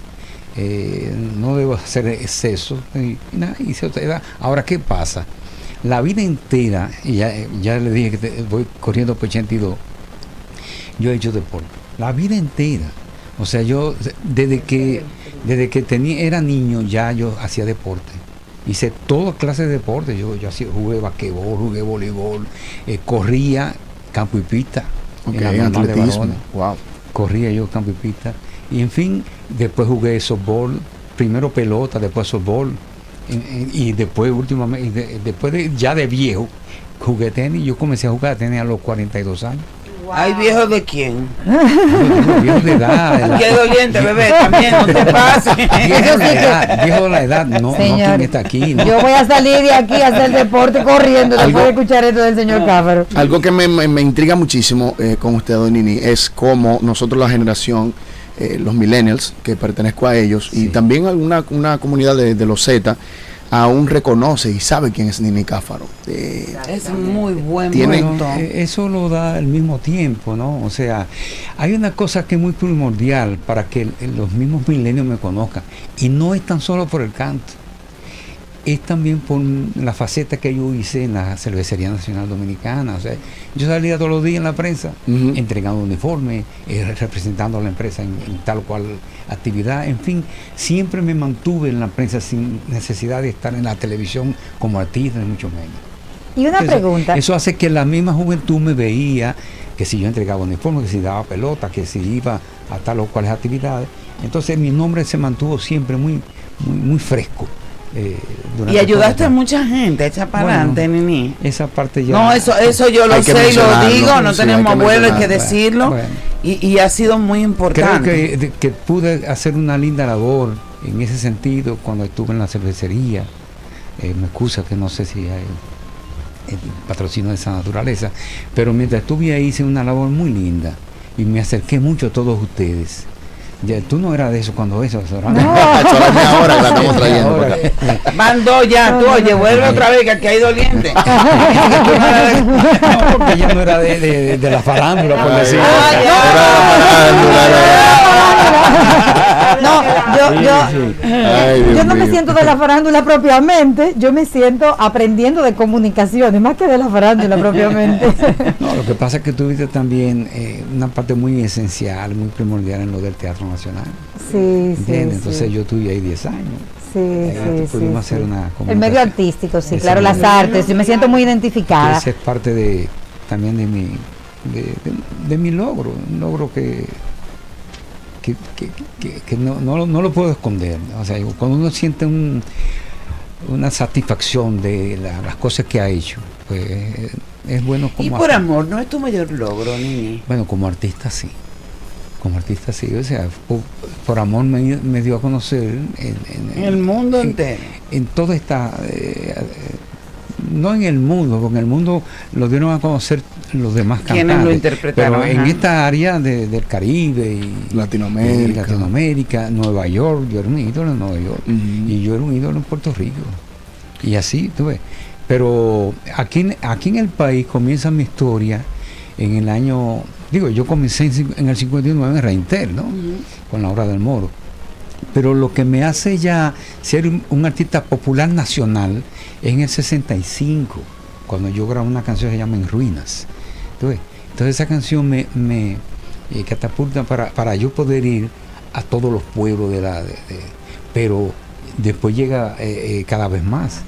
[SPEAKER 18] eh, no debo hacer exceso, y, nada, y se te da. Ahora, ¿qué pasa? La vida entera, y ya, ya le dije que te- voy corriendo por 82, yo he hecho deporte, la vida entera. O sea, yo desde que desde que tenía era niño ya yo hacía deporte. Hice toda clase de deporte. Yo, yo jugué basquetbol, jugué voleibol, eh, corría campo y pista.
[SPEAKER 1] En atletismo. Wow.
[SPEAKER 18] Corría yo campo y pista. Y en fin, después jugué softball, primero pelota, después softball. Y, después, últimamente, después de, ya de viejo, jugué tenis. Yo comencé a jugar tenis a los 42 años.
[SPEAKER 3] ¿Hay viejo de quién?
[SPEAKER 18] viejo de edad.
[SPEAKER 3] Qué doliente, bebé, también, no te pases.
[SPEAKER 18] Viejo de edad, viejo de la edad, no, no quien está aquí.
[SPEAKER 2] Yo voy a salir de aquí a hacer deporte corriendo después de escuchar esto del señor Cáfaro.
[SPEAKER 1] Algo que me, me, intriga muchísimo eh, con usted, Don Nini, es cómo nosotros, la generación, eh, los millennials, que pertenezco a ellos, y también alguna una comunidad de, de los Z, aún reconoce y sabe quién es Nini Cáfaro.
[SPEAKER 3] Eh, es muy buen
[SPEAKER 18] punto. Eh, eso lo da al mismo tiempo, ¿no? O sea, hay una cosa que es muy primordial para que los mismos milenios me conozcan. Y no es tan solo por el canto es también por la faceta que yo hice en la Cervecería Nacional Dominicana. O sea, yo salía todos los días en la prensa, entregando uniformes, eh, representando a la empresa en, tal o cual actividad. En fin, siempre me mantuve en la prensa sin necesidad de estar en la televisión como artista, ni mucho menos.
[SPEAKER 2] Y una pregunta.
[SPEAKER 18] Eso hace que la misma juventud me veía que si yo entregaba uniformes, que si daba pelota, que si iba a tal o cuales actividades. Entonces mi nombre se mantuvo siempre muy, muy, muy fresco.
[SPEAKER 3] Eh, y ayudaste a mucha gente, echa para adelante, Nini.
[SPEAKER 18] Esa parte ya.
[SPEAKER 3] No, eso, eso yo lo sé y lo digo, no tenemos abuelo, hay que decirlo. Y, ha sido muy importante.
[SPEAKER 18] Creo que, pude hacer una linda labor en ese sentido cuando estuve en la cervecería. Eh, me excusa que no sé si hay el patrocinio de esa naturaleza, pero mientras estuve ahí hice una labor muy linda y me acerqué mucho a todos ustedes ya, tú no eras de eso cuando eso,
[SPEAKER 1] No. ahora que la estamos trayendo.
[SPEAKER 3] Van dos ya, tú, oye, vuelve otra vez que aquí hay doliente.
[SPEAKER 18] no, porque yo no era de, de, de la farándula, por decir.
[SPEAKER 2] No, yo, yo, yo no me siento de la farándula propiamente, yo me siento aprendiendo de comunicaciones, más que de la farándula propiamente.
[SPEAKER 18] No, lo que pasa es que tuviste también eh, una parte muy esencial, muy primordial en lo del teatro nacional.
[SPEAKER 2] Sí, sí.
[SPEAKER 18] Entonces yo tuve ahí 10 años.
[SPEAKER 2] Sí, sí,
[SPEAKER 18] pudimos hacer una
[SPEAKER 2] El medio artístico, sí, claro, las artes, yo me siento muy identificada.
[SPEAKER 18] Esa es parte de también de mi, de mi logro, un logro que que, no, no, lo puedo esconder. O sea, cuando uno siente una satisfacción de las cosas que ha hecho, pues es bueno como...
[SPEAKER 3] Y por amor, ¿no es tu mayor logro, Nini?
[SPEAKER 18] Bueno, como artista sí. Como artista sí, o sea, por, amor me, dio a conocer
[SPEAKER 3] en, el mundo entero.
[SPEAKER 18] En toda esta... Eh, no en el mundo, porque en el mundo lo dieron a conocer los demás cantantes.
[SPEAKER 3] lo interpretaron?
[SPEAKER 18] Pero en esta área del Caribe y
[SPEAKER 1] Latinoamérica.
[SPEAKER 18] Latinoamérica, Nueva York, yo era un ídolo en Nueva York y yo era un ídolo en Puerto Rico. Y así, tú ves. Pero aquí, aquí en el país comienza mi historia en el año, digo, yo comencé en, el 59 en Reintel, ¿no? Con la obra del Moro. Pero lo que me hace ya ser un, artista popular nacional es en el 65, cuando yo grabo una canción que se llama En Ruinas. Entonces, esa canción me, me eh, catapulta para, para, yo poder ir a todos los pueblos de la... pero después llega eh, eh, cada vez más.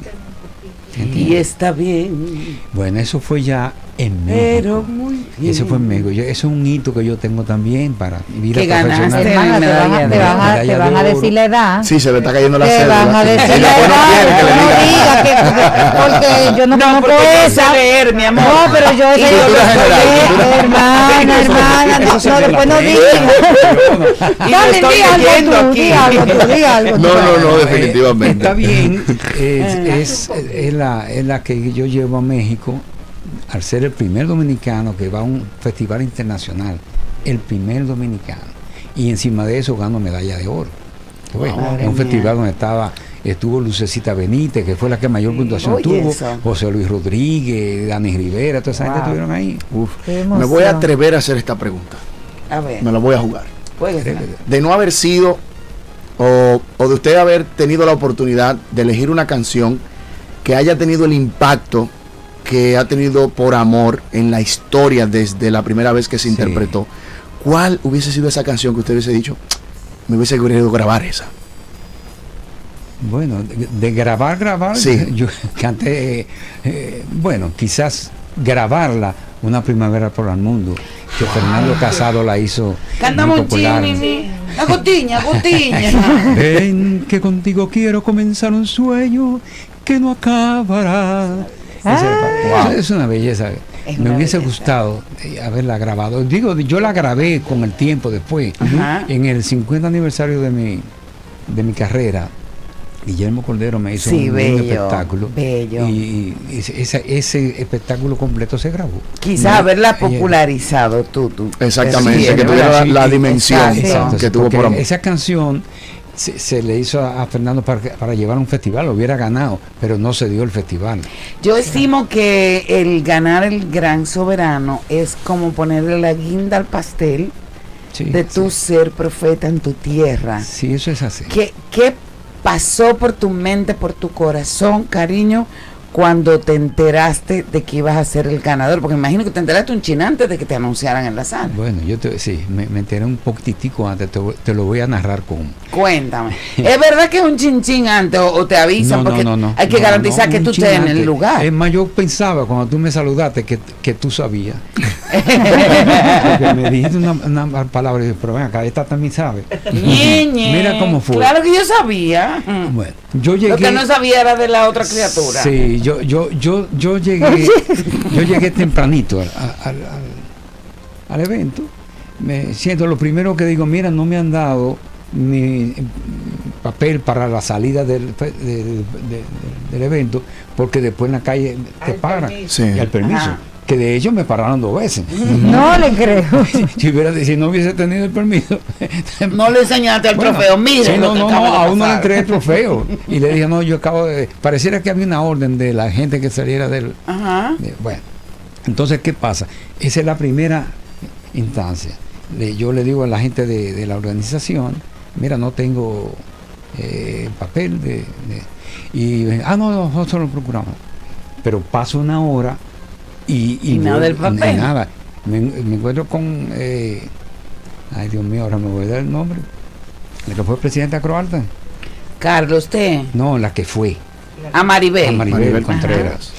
[SPEAKER 3] Y está bien.
[SPEAKER 18] Bueno, eso fue ya en México.
[SPEAKER 3] Pero muy bien.
[SPEAKER 18] Eso fue en México. eso es un hito que yo tengo también para
[SPEAKER 2] mi vida profesional. te, van, a, te van a decir la edad.
[SPEAKER 1] Sí, se le está cayendo la
[SPEAKER 2] Te van a decir la edad. No diga que porque yo no, no conozco esa.
[SPEAKER 3] leer, mi amor.
[SPEAKER 2] No, pero yo sé hermana, hermana, no, no, después no digas.
[SPEAKER 3] Dale, di algo tú, di algo tú, di algo
[SPEAKER 1] No, no, no, definitivamente.
[SPEAKER 18] Está bien, es, es, la, es la que yo llevo a México al ser el primer dominicano que va a un festival internacional, el primer dominicano, y encima de eso gano medalla de oro. en un festival donde estaba estuvo Lucecita Benítez, que fue la que mayor puntuación tuvo, José Luis Rodríguez, Dani Rivera, toda esa gente estuvieron ahí.
[SPEAKER 1] Me voy a atrever a hacer esta pregunta.
[SPEAKER 3] A ver.
[SPEAKER 1] Me la voy a jugar. De no haber sido o, o de usted haber tenido la oportunidad de elegir una canción que haya tenido el impacto que ha tenido por amor en la historia desde la primera vez que se interpretó. ¿cuál hubiese sido esa canción que usted hubiese dicho? Me hubiese querido grabar esa.
[SPEAKER 18] Bueno, de, grabar, grabar,
[SPEAKER 1] Sí.
[SPEAKER 18] yo canté, eh, bueno, quizás grabarla, Una Primavera por el Mundo, que Fernando Casado la hizo
[SPEAKER 3] un
[SPEAKER 18] popular.
[SPEAKER 3] chini, la gotiña, gotiña.
[SPEAKER 18] Ven que contigo quiero comenzar un sueño que no acabará. Esa- Es una belleza.
[SPEAKER 3] Es
[SPEAKER 18] Me
[SPEAKER 3] una
[SPEAKER 18] hubiese
[SPEAKER 3] belleza.
[SPEAKER 18] gustado eh, haberla grabado. Digo, yo la grabé con el tiempo después.
[SPEAKER 3] Ajá.
[SPEAKER 18] En el 50 aniversario de mi, de mi carrera, Guillermo Cordero me hizo
[SPEAKER 3] Sí,
[SPEAKER 18] un, espectáculo.
[SPEAKER 3] bello.
[SPEAKER 18] Y, y ese, ese- espectáculo completo se grabó.
[SPEAKER 3] Quizás
[SPEAKER 18] ¿No?
[SPEAKER 3] haberla
[SPEAKER 18] Y-
[SPEAKER 3] popularizado tú, tú.
[SPEAKER 1] Exactamente,
[SPEAKER 3] Sí,
[SPEAKER 1] que tuviera la, dimensión
[SPEAKER 18] Exacto,
[SPEAKER 1] que tuvo
[SPEAKER 18] porque
[SPEAKER 1] por amor.
[SPEAKER 18] Esa canción se, se le hizo a, Fernando para, para llevar un festival, lo hubiera ganado, pero no se dio el festival.
[SPEAKER 3] Yo estimo que el ganar el gran soberano es como ponerle la guinda al pastel
[SPEAKER 18] Sí,
[SPEAKER 3] de tu ser profeta en tu tierra.
[SPEAKER 18] Sí, eso es así.
[SPEAKER 3] ¿Qué, ¿Qué pasó por tu mente, por tu corazón, cariño, cuando te enteraste de que ibas a ser el ganador? Porque me imagino que te enteraste un chin antes de que te anunciaran en la sala.
[SPEAKER 18] Bueno, yo te, sí, me, me enteré un poquitico antes, te, lo voy a narrar con...
[SPEAKER 3] Cuéntame. ¿Es verdad que es un chin chin antes o, o te avisan? porque hay que
[SPEAKER 18] no,
[SPEAKER 3] garantizar
[SPEAKER 18] no,
[SPEAKER 3] que tú estés en el lugar.
[SPEAKER 18] Es más, yo pensaba cuando tú me saludaste que, que tú sabías. Porque me dijiste una, una palabra y dije, pero ven acá, esta también sabe.
[SPEAKER 3] Ñe, Ñe.
[SPEAKER 18] Mira cómo fue.
[SPEAKER 3] Claro que yo sabía.
[SPEAKER 18] Bueno, yo
[SPEAKER 3] Lo
[SPEAKER 18] llegué...
[SPEAKER 3] que no sabía era de la otra criatura.
[SPEAKER 18] Sí, yo, yo, yo, yo llegué, yo llegué tempranito al, al- al- al evento. Me siento lo primero que digo, mira, no me han dado ni papel para la salida del, fe- de- de- de- del evento, porque después en la calle te paran.
[SPEAKER 1] Sí.
[SPEAKER 18] Y al permiso.
[SPEAKER 2] Ajá.
[SPEAKER 18] Que de hecho me pararon dos veces.
[SPEAKER 2] No le creo.
[SPEAKER 18] si, hubiera, si no hubiese tenido el permiso.
[SPEAKER 3] No le enseñaste el
[SPEAKER 18] Bueno,
[SPEAKER 3] trofeo. Mire,
[SPEAKER 18] sí, no, no, no,
[SPEAKER 3] de
[SPEAKER 18] a uno le entregué el trofeo. Y le dije, no, yo acabo de. Pareciera que había una orden de la gente que saliera del.
[SPEAKER 3] Ajá.
[SPEAKER 18] de- bueno, entonces, ¿qué pasa? Esa es la primera instancia. Le- yo le digo a la gente de, de la organización, mira, no tengo eh, papel de, de- Y, ah, no, no, nosotros lo procuramos. Pero pasa una hora y,
[SPEAKER 3] Y nada del
[SPEAKER 18] voy-
[SPEAKER 3] papel.
[SPEAKER 18] y nada. Me, me encuentro con. eh, ay, Dios mío, ahora me voy a dar el nombre. La que fue presidenta croata.
[SPEAKER 3] Carlos, usted.
[SPEAKER 18] No, la que fue.
[SPEAKER 3] A Maribel.
[SPEAKER 18] A Maribel,
[SPEAKER 1] Maribel
[SPEAKER 18] Contreras.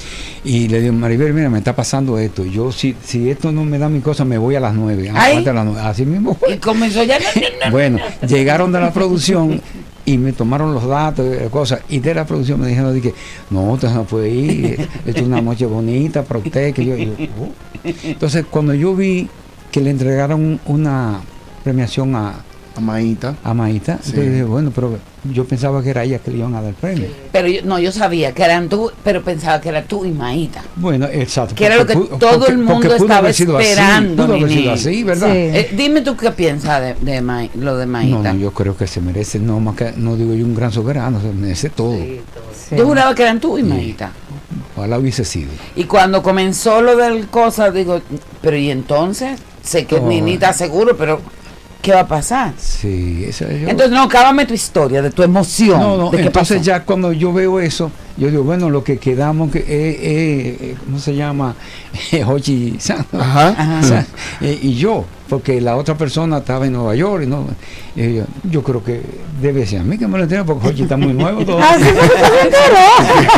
[SPEAKER 18] Y le digo, Maribel, mira, me está pasando esto. Yo, si, si esto no me da mi cosa, me voy a las nueve. Ah,
[SPEAKER 3] Ay.
[SPEAKER 18] aguanta a las nueve. Así mismo fue.
[SPEAKER 3] Y comenzó ya.
[SPEAKER 18] Bueno, llegaron de la producción y me tomaron los datos y cosas. Y de la producción me dijeron, dije, no, usted no puede ir. Esto es una noche bonita para usted. Que yo, "Oh". Entonces, cuando yo vi que le entregaron una premiación a,
[SPEAKER 1] A Maíta.
[SPEAKER 18] a Maíta,
[SPEAKER 1] Sí.
[SPEAKER 18] entonces dije, bueno, pero yo pensaba que era ella que le iban a dar el premio.
[SPEAKER 3] Pero yo, no, yo sabía que eran tú, pero pensaba que era tú y Maíta.
[SPEAKER 18] Bueno, exacto.
[SPEAKER 3] Que era lo que todo
[SPEAKER 18] porque-
[SPEAKER 3] el
[SPEAKER 18] porque
[SPEAKER 3] mundo estaba
[SPEAKER 18] haber sido así,
[SPEAKER 3] esperando.
[SPEAKER 18] pudo haber sido así, ¿verdad?
[SPEAKER 2] Sí.
[SPEAKER 3] Eh, dime tú qué piensas de, de Ma- lo de Maíta.
[SPEAKER 18] No, no, yo creo que se merece, no más que, no digo yo un gran soberano, se merece todo.
[SPEAKER 2] Sí.
[SPEAKER 3] Yo juraba que eran tú y
[SPEAKER 18] Sí.
[SPEAKER 3] Maíta.
[SPEAKER 18] Ojalá hubiese sido.
[SPEAKER 3] Y cuando comenzó lo del cosa, digo, pero y entonces, sé que
[SPEAKER 18] Oh.
[SPEAKER 3] Nini está seguro, pero ¿qué va a pasar?
[SPEAKER 18] Sí, eso yo-
[SPEAKER 3] Entonces, no, cábame tu historia, de tu emoción.
[SPEAKER 18] no, no,
[SPEAKER 3] de qué
[SPEAKER 18] entonces
[SPEAKER 3] pasó.
[SPEAKER 18] ya cuando yo veo eso, yo digo, bueno, lo que quedamos, que, eh, eh, ¿cómo se llama? Hochi Santos.
[SPEAKER 1] Ajá.
[SPEAKER 3] Ajá.
[SPEAKER 18] O sea, eh, y yo, porque la otra persona estaba en Nueva York y no, y yo, yo creo que debe ser a mí que me lo tenga porque Hochi está muy nuevo todo.
[SPEAKER 2] Ah.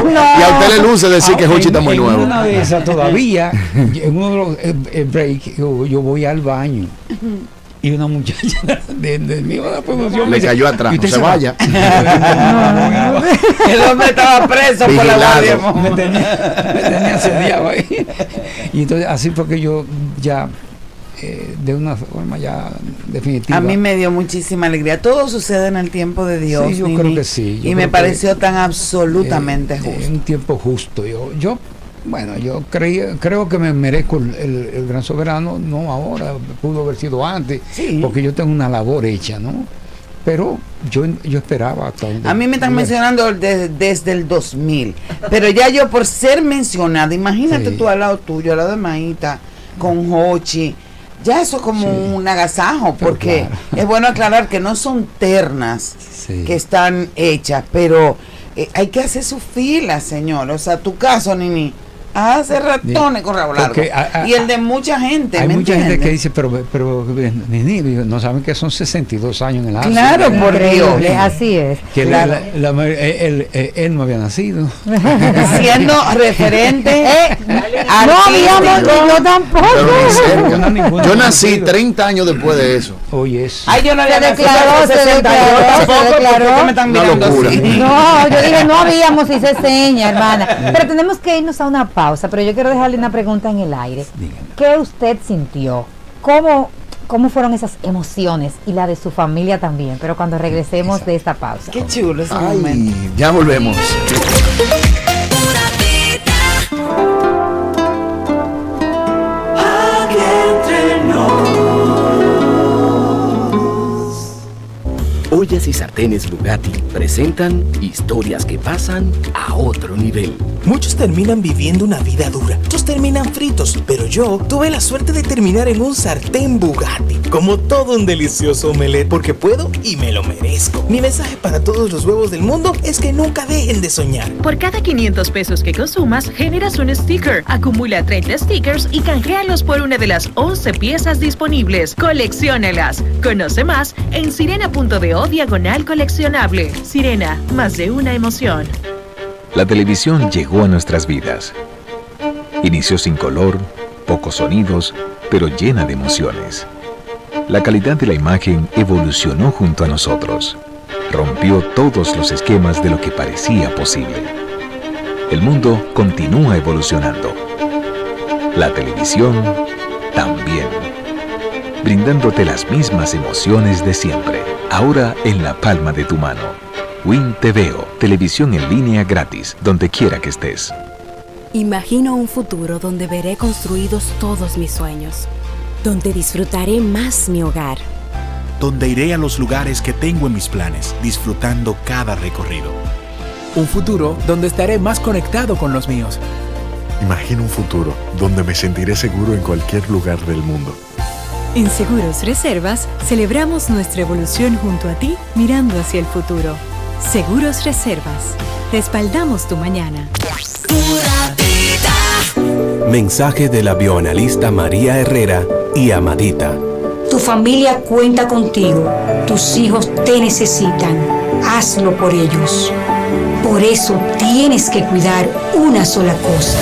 [SPEAKER 2] No.
[SPEAKER 1] Y a usted le luce decir que
[SPEAKER 18] Ah,
[SPEAKER 1] Hochi está
[SPEAKER 18] en-
[SPEAKER 1] muy
[SPEAKER 18] en
[SPEAKER 1] nuevo.
[SPEAKER 18] Una de esas todavía, en uno de los eh, eh, break, yo, yo voy al baño y una muchacha de, de mi de la promoción
[SPEAKER 1] Le cayó atrás,
[SPEAKER 18] "¿Y
[SPEAKER 1] no se
[SPEAKER 18] va?"
[SPEAKER 1] vaya.
[SPEAKER 3] El hombre estaba preso por la guardia.
[SPEAKER 18] me tenía, me tenía asediado ahí. Y entonces así fue que yo ya, eh, de una forma ya definitiva.
[SPEAKER 3] A mí me dio muchísima alegría. Todo sucede en el tiempo de Dios.
[SPEAKER 18] Sí, yo
[SPEAKER 3] Nini,
[SPEAKER 18] creo que sí. Yo
[SPEAKER 3] y me
[SPEAKER 18] que,
[SPEAKER 3] pareció tan absolutamente
[SPEAKER 18] eh,
[SPEAKER 3] justo.
[SPEAKER 18] En un tiempo justo. Yo, yo bueno, yo creía, creo que me merezco el, el- el gran soberano, no ahora, pudo haber sido antes,
[SPEAKER 3] Sí.
[SPEAKER 18] porque yo tengo una labor hecha, ¿no? Pero yo, yo esperaba hasta
[SPEAKER 3] A mí me están mencionando de- desde el 2000, pero ya yo por ser mencionada, imagínate
[SPEAKER 18] Sí.
[SPEAKER 3] tú al lado tuyo, al lado de Maíta, con Hochi, ya eso es como
[SPEAKER 18] Sí.
[SPEAKER 3] un agasajo, porque
[SPEAKER 18] claro.
[SPEAKER 3] es bueno aclarar que no son ternas que están hechas, pero eh, hay que hacer su fila, señor. O sea, tu caso, Nini, Hace ratones con rabo largo. y el de mucha gente.
[SPEAKER 18] Hay mucha gente que dice, pero, pero no saben que son 62 años en el
[SPEAKER 3] ASO. Claro, por Dios.
[SPEAKER 2] Así es.
[SPEAKER 18] Que él, él, no había nacido.
[SPEAKER 3] Siendo referente. Eh,
[SPEAKER 2] no habíamos, yo tampoco.
[SPEAKER 1] Yo nací 30 años después de eso.
[SPEAKER 18] Oye, eso.
[SPEAKER 3] Ay, yo no había declarado, se declaró, se declaró. Me están mirando así?
[SPEAKER 2] No, yo dije, no habíamos, se seña, hermana. Pero tenemos que irnos a una pausa, pero yo quiero dejarle una pregunta en el aire. ¿Qué usted sintió? ¿Cómo, ¿Cómo fueron esas emociones y la de su familia también? Pero cuando regresemos de esta pausa.
[SPEAKER 3] Qué chulo ese momento.
[SPEAKER 1] Ya volvemos.
[SPEAKER 8] Ollas y sartenes Bugatti presentan historias que pasan a otro nivel.
[SPEAKER 6] Muchos terminan viviendo una vida dura, otros terminan fritos, pero yo tuve la suerte de terminar en un sartén Bugatti. Como todo un delicioso omelette, porque puedo y me lo merezco. Mi mensaje para todos los huevos del mundo es que nunca dejen de soñar.
[SPEAKER 7] Por cada 500 pesos que consumas, generas un sticker. Acumula 30 stickers y canjealos por una de las 11 piezas disponibles. Colecciónalas. Conoce más en sirena.de coleccionable. Sirena, más de una emoción.
[SPEAKER 8] La televisión llegó a nuestras vidas. Inició sin color, pocos sonidos, pero llena de emociones. La calidad de la imagen evolucionó junto a nosotros. Rompió todos los esquemas de lo que parecía posible. El mundo continúa evolucionando. La televisión también. Brindándote las mismas emociones de siempre ahora en la palma de tu mano. Win TVO, televisión en línea gratis, donde quiera que estés.
[SPEAKER 12] Imagino un futuro donde veré construidos todos mis sueños, donde disfrutaré más mi hogar,
[SPEAKER 19] donde iré a los lugares que tengo en mis planes, disfrutando cada recorrido.
[SPEAKER 20] Un futuro donde estaré más conectado con los míos.
[SPEAKER 21] Imagino un futuro donde me sentiré seguro en cualquier lugar del mundo
[SPEAKER 22] en Seguros Reservas celebramos nuestra evolución junto a ti mirando hacia el futuro. Seguros Reservas. Respaldamos tu mañana.
[SPEAKER 8] Mensaje de la bioanalista María Herrera y Amadita.
[SPEAKER 23] Tu familia cuenta contigo. Tus hijos te necesitan. Hazlo por ellos. Por eso tienes que cuidar una sola cosa.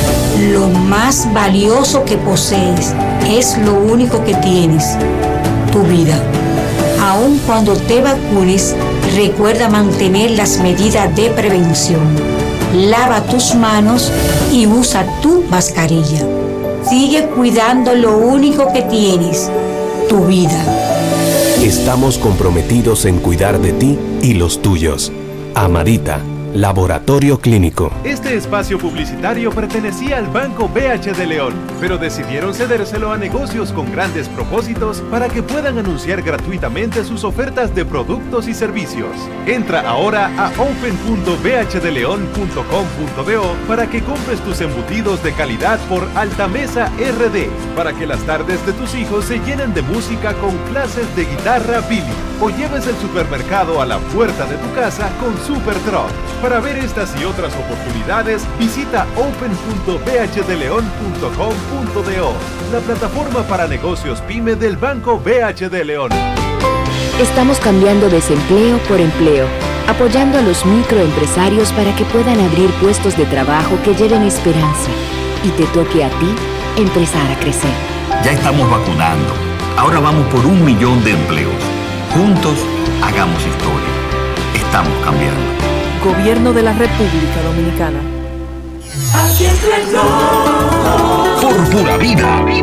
[SPEAKER 23] Lo más valioso que posees es lo único que tienes, tu vida. Aun cuando te vacunes, recuerda mantener las medidas de prevención. Lava tus manos y usa tu mascarilla. Sigue cuidando lo único que tienes, tu vida.
[SPEAKER 8] Estamos comprometidos en cuidar de ti y los tuyos. Amarita Laboratorio Clínico.
[SPEAKER 11] Este espacio publicitario pertenecía al Banco BH de León, pero decidieron cedérselo a negocios con grandes propósitos para que puedan anunciar gratuitamente sus ofertas de productos y servicios. Entra ahora a open.bhdeleon.com.do para que compres tus embutidos de calidad por Altamesa RD, para que las tardes de tus hijos se llenen de música con clases de guitarra Billy, o lleves el supermercado a la puerta de tu casa con Super Truck. Para ver estas y otras oportunidades, visita open.bhdeleon.com.do, la plataforma para negocios pyme del Banco BHD León.
[SPEAKER 12] Estamos cambiando desempleo por empleo, apoyando a los microempresarios para que puedan abrir puestos de trabajo que lleven esperanza y te toque a ti empezar a crecer.
[SPEAKER 4] Ya estamos vacunando. Ahora vamos por un millón de empleos. Juntos, hagamos historia. Estamos cambiando.
[SPEAKER 13] Gobierno de la República Dominicana.
[SPEAKER 10] Aquí
[SPEAKER 4] Por pura vida.
[SPEAKER 10] Aquí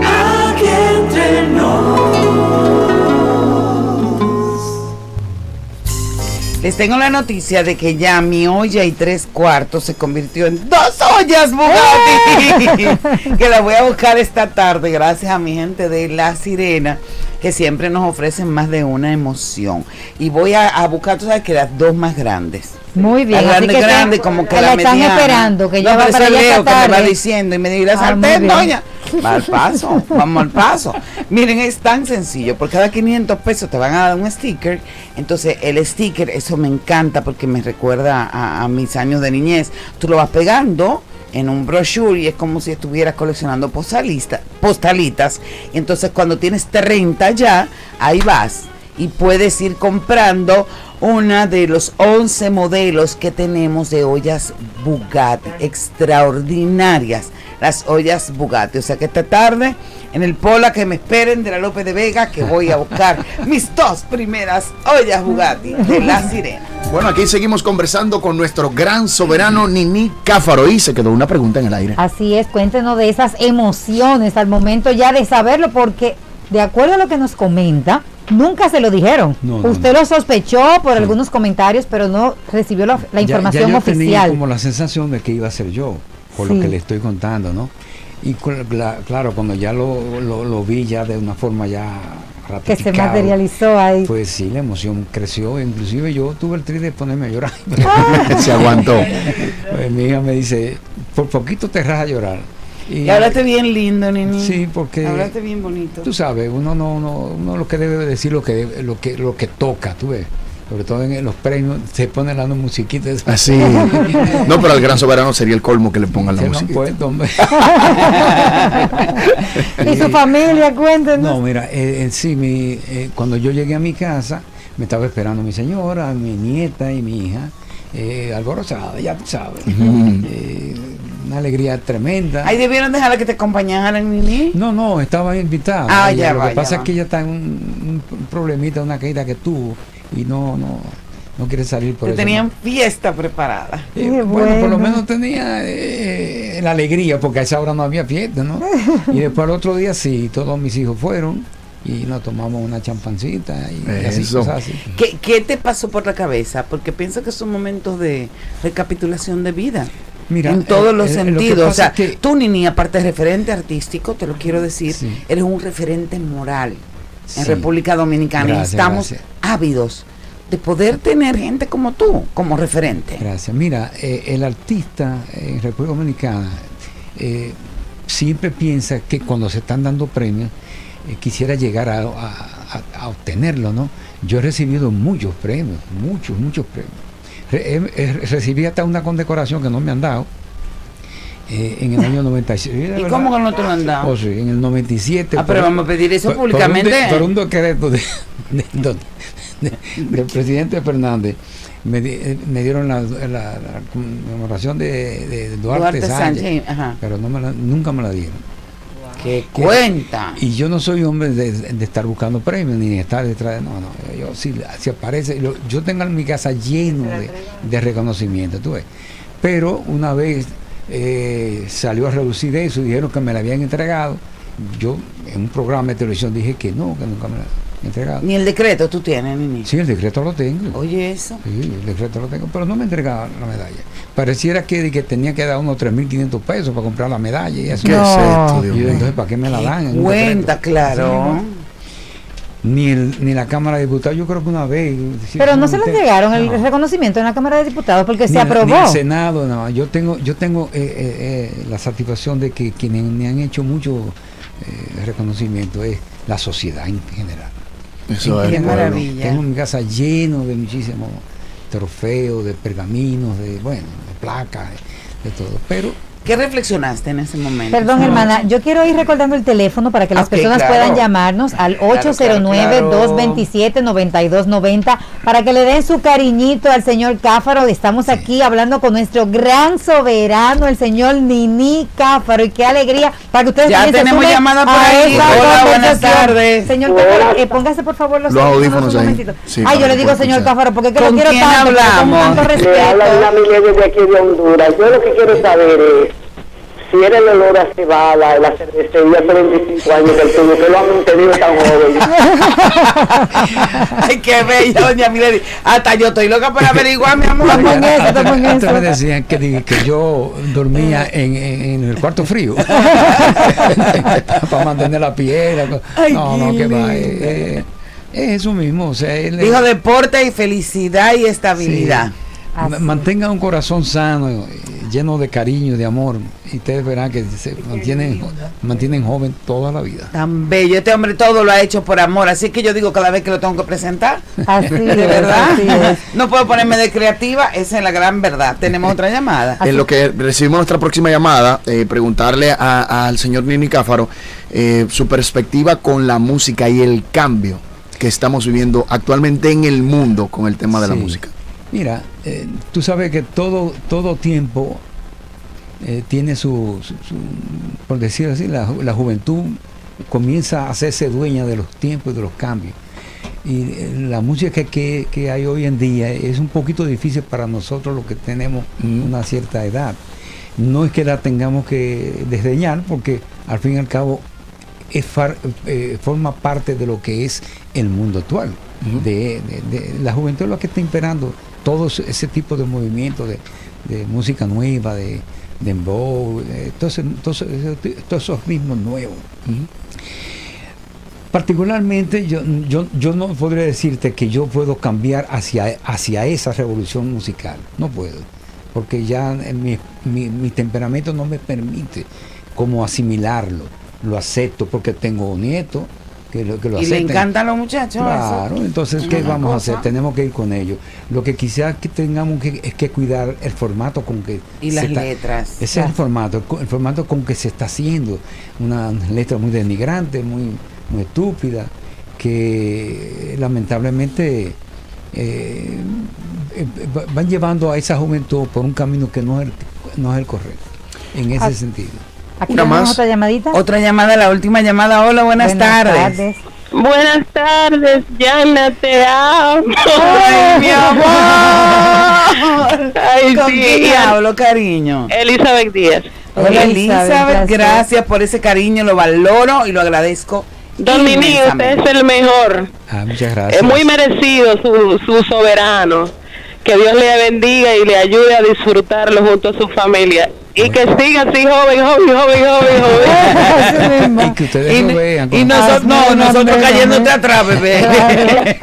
[SPEAKER 3] Les tengo la noticia de que ya mi olla y tres cuartos se convirtió en dos ollas Bugatti. que la voy a buscar esta tarde gracias a mi gente de La Sirena que siempre nos ofrecen más de una emoción. Y voy a, buscar, tú sabes que las dos más grandes.
[SPEAKER 2] Muy bien.
[SPEAKER 3] La grande, grande, como que la,
[SPEAKER 2] la están esperando, que ya va para allá
[SPEAKER 3] que me va diciendo y me la ah, sartén, doña, va al paso, vamos al paso. Miren, es tan sencillo, por cada 500 pesos te van a dar un sticker, entonces el sticker, eso me encanta porque me recuerda a, a mis años de niñez. Tú lo vas pegando en un brochure y es como si estuvieras coleccionando postalista, postalitas. Entonces cuando tienes 30 ya, ahí vas y puedes ir comprando una de los 11 modelos que tenemos de ollas Bugatti, extraordinarias, las ollas Bugatti. O sea que esta tarde en el Pola que me esperen de la López de Vega que voy a buscar mis dos primeras ollas Bugatti de la Sirena.
[SPEAKER 1] Bueno, aquí seguimos conversando con nuestro gran soberano Nini Cáfaro y se quedó una pregunta en el aire.
[SPEAKER 2] Así es, cuéntenos de esas emociones al momento ya de saberlo porque de acuerdo a lo que nos comenta, Nunca se lo dijeron. Usted lo sospechó por algunos comentarios, pero no recibió la, información ya, yo oficial. Tenía
[SPEAKER 18] como la sensación de que iba a ser yo, por lo que le estoy contando, ¿no? Y claro, cuando ya lo, lo, vi ya de una forma ya
[SPEAKER 2] que se materializó ahí.
[SPEAKER 18] Pues sí, la emoción creció, inclusive yo tuve el tri de ponerme a llorar.
[SPEAKER 1] se aguantó.
[SPEAKER 18] Pues mi hija me dice, por poquito te rajas a llorar.
[SPEAKER 3] Y, hablaste bien lindo, Nini.
[SPEAKER 18] Sí, porque.
[SPEAKER 3] Hablaste bien bonito.
[SPEAKER 18] Tú sabes, uno no, no, uno lo que debe decir lo que, lo que, lo que toca, tú ves. Sobre todo en los premios se pone la musiquita.
[SPEAKER 1] Así. Ah, no, pero al gran soberano sería el colmo que le pongan la música.
[SPEAKER 2] y su familia, cuéntenos.
[SPEAKER 18] No, mira, eh, sí, mi, eh, cuando yo llegué a mi casa, me estaba esperando mi señora, mi nieta y mi hija, eh, alborozada, ya tú sabes. Eh, una alegría tremenda.
[SPEAKER 3] Ahí debieron dejarla que te acompañaran, Nini.
[SPEAKER 18] No, no, estaba invitada.
[SPEAKER 3] Ah, ya
[SPEAKER 18] Lo
[SPEAKER 3] que
[SPEAKER 18] pasa es que ella está en un, problemita, una caída que tuvo y no, no, no quiere salir por
[SPEAKER 3] Te tenían fiesta preparada.
[SPEAKER 18] Eh, bueno, por lo menos tenía eh, la alegría, porque a esa hora no había fiesta, ¿no? y después al otro día sí, todos mis hijos fueron y nos tomamos una champancita y, así, cosas así.
[SPEAKER 3] ¿Qué, ¿Qué te pasó por la cabeza? Porque pienso que son momentos de recapitulación de vida en todos los sentidos. O sea, que tú, Nini, aparte de referente artístico, te lo quiero decir, eres un referente moral en República Dominicana y estamos ávidos de poder tener gente como tú como referente.
[SPEAKER 18] Gracias. Mira, eh, el artista en República Dominicana eh, siempre piensa que cuando se están dando premios eh, quisiera llegar a, a obtenerlo, ¿no? Yo he recibido muchos premios, muchos, muchos premios recibí hasta una condecoración que no me han dado. Eh, en el año 97.
[SPEAKER 3] ¿Y cómo que no te lo han dado?
[SPEAKER 18] Oh, sí, en el 97.
[SPEAKER 3] Ah, pero vamos a pedir eso públicamente.
[SPEAKER 18] Por un, decreto de, del presidente Fernández. Me, eh, me dieron la, la, conmemoración de, Duarte, Sánchez, pero no me nunca me la dieron.
[SPEAKER 3] ¿Qué cuenta?
[SPEAKER 18] Y yo no soy hombre de, estar buscando premios ni de estar detrás de. No, no. Yo, si, si aparece. yo tengo en mi casa lleno de, reconocimiento, tú ves. Pero una vez eh, salió a reducir eso y dijeron que me la habían entregado. Yo en un programa de televisión dije que no, que nunca me la entregado.
[SPEAKER 3] Ni el decreto tú tienes, ni
[SPEAKER 18] Sí, el decreto lo tengo.
[SPEAKER 3] Oye, eso.
[SPEAKER 18] Sí, el decreto lo tengo, pero no me entregaba la medalla. Pareciera que, que tenía que dar unos 3.500 pesos para comprar la medalla y eso.
[SPEAKER 1] ¿Qué es esto,
[SPEAKER 18] y entonces, ¿para qué me la dan?
[SPEAKER 3] Cuenta, claro.
[SPEAKER 18] Ni, el, ni la Cámara de Diputados, yo creo que una vez.
[SPEAKER 2] Pero no se le entregaron el reconocimiento en la Cámara de Diputados porque se aprobó. Ni
[SPEAKER 18] el Senado, no. Yo tengo, yo tengo eh, eh, eh, la satisfacción de que quienes me han hecho mucho reconocimiento es la sociedad en general.
[SPEAKER 3] Eso es maravilla.
[SPEAKER 18] Tengo mi casa lleno de muchísimos trofeos, de pergaminos, de bueno, de placas, de todo. Pero
[SPEAKER 3] ¿Qué reflexionaste en ese momento?
[SPEAKER 2] Perdón, hermana, yo quiero ir recordando el teléfono para que las personas puedan llamarnos al 809-227-9290 para que le den su cariñito al señor Cáfaro. Estamos aquí hablando con nuestro gran soberano, el señor Nini Cáfaro. Y qué alegría para que ustedes
[SPEAKER 3] Ya tenemos llamada por ahí. Hola, buenas tardes.
[SPEAKER 2] Señor Cáfaro, eh, póngase por favor los,
[SPEAKER 1] audífonos ahí.
[SPEAKER 2] Ay, yo le digo, señor Cáfaro, porque que lo quiero
[SPEAKER 3] tanto, hablamos? Con tanto respeto.
[SPEAKER 24] habla de aquí de Honduras. Yo lo que quiero saber es si era el olor a cebada, la cervecería hace 25 años del tuyo, que lo han mantenido tan joven.
[SPEAKER 3] Ay, qué bella, doña Milady. Hasta yo estoy loca por averiguar, mi amor.
[SPEAKER 18] Antes me decían que, que yo dormía en, en, el cuarto frío para mantener la piel. Ay, no, no, que va. Eh, eh, es eso mismo. O sea,
[SPEAKER 3] Dijo deporte y felicidad y estabilidad.
[SPEAKER 18] Mantenga un corazón sano lleno de cariño, de amor. Y ustedes verán que se mantienen, mantienen joven toda la vida.
[SPEAKER 3] Tan bello. Este hombre todo lo ha hecho por amor. Así que yo digo cada vez que lo tengo que presentar.
[SPEAKER 2] Así
[SPEAKER 3] de verdad. No puedo ponerme de creativa. Esa es la gran verdad. Tenemos otra llamada.
[SPEAKER 1] En lo que recibimos nuestra próxima llamada, eh, preguntarle al señor Nini Cáfaro eh, su perspectiva con la música y el cambio que estamos viviendo actualmente en el mundo con el tema de la música.
[SPEAKER 18] Mira, eh, tú sabes que todo, todo tiempo eh, tiene su, por decirlo así, la, juventud comienza a hacerse dueña de los tiempos y de los cambios. Y eh, la música que, que, hay hoy en día es un poquito difícil para nosotros los que tenemos una cierta edad. No es que la tengamos que desdeñar, porque al fin y al cabo es forma parte de lo que es el mundo actual. de, la juventud es lo que está imperando todo ese tipo de movimiento de, música nueva, de, de todos, esos ritmos nuevos. Particularmente yo, yo, yo no podría decirte que yo puedo cambiar hacia, hacia esa revolución musical, no puedo, porque ya mi, mi temperamento no me permite como asimilarlo, lo acepto porque tengo nieto,
[SPEAKER 3] y le encantan los muchachos.
[SPEAKER 18] Claro, entonces, ¿qué vamos a hacer? Tenemos que ir con ellos. Lo que quizás que tengamos que, es que cuidar el formato con que...
[SPEAKER 3] Y las letras.
[SPEAKER 18] Ese es el formato, el, formato con que se está haciendo. Una letra muy denigrante, muy, muy estúpida, que lamentablemente eh, eh, van llevando a esa juventud por un camino que no es el, no es el correcto, en ese ah. sentido.
[SPEAKER 2] Aquí tenemos otra llamadita.
[SPEAKER 3] Otra llamada, la última llamada. Hola, buenas, tardes.
[SPEAKER 25] Buenas tardes, Yana, te amo.
[SPEAKER 3] Ay, mi amor. Ay,
[SPEAKER 25] ¿Con
[SPEAKER 3] sí. hablo, cariño?
[SPEAKER 25] Elizabeth Díaz.
[SPEAKER 3] Hola, Elizabeth, gracias. por ese cariño, lo valoro y lo agradezco.
[SPEAKER 25] Don Nini, usted es el mejor.
[SPEAKER 18] Ah, muchas gracias.
[SPEAKER 25] Es muy merecido su, su soberano. Que Dios le bendiga y le ayude a disfrutarlo junto a su familia. Y que siga así joven, joven, joven, joven,
[SPEAKER 18] joven. y que ustedes lo vean.
[SPEAKER 3] Y nosotros, no, nosotros cayéndote atrás, bebé.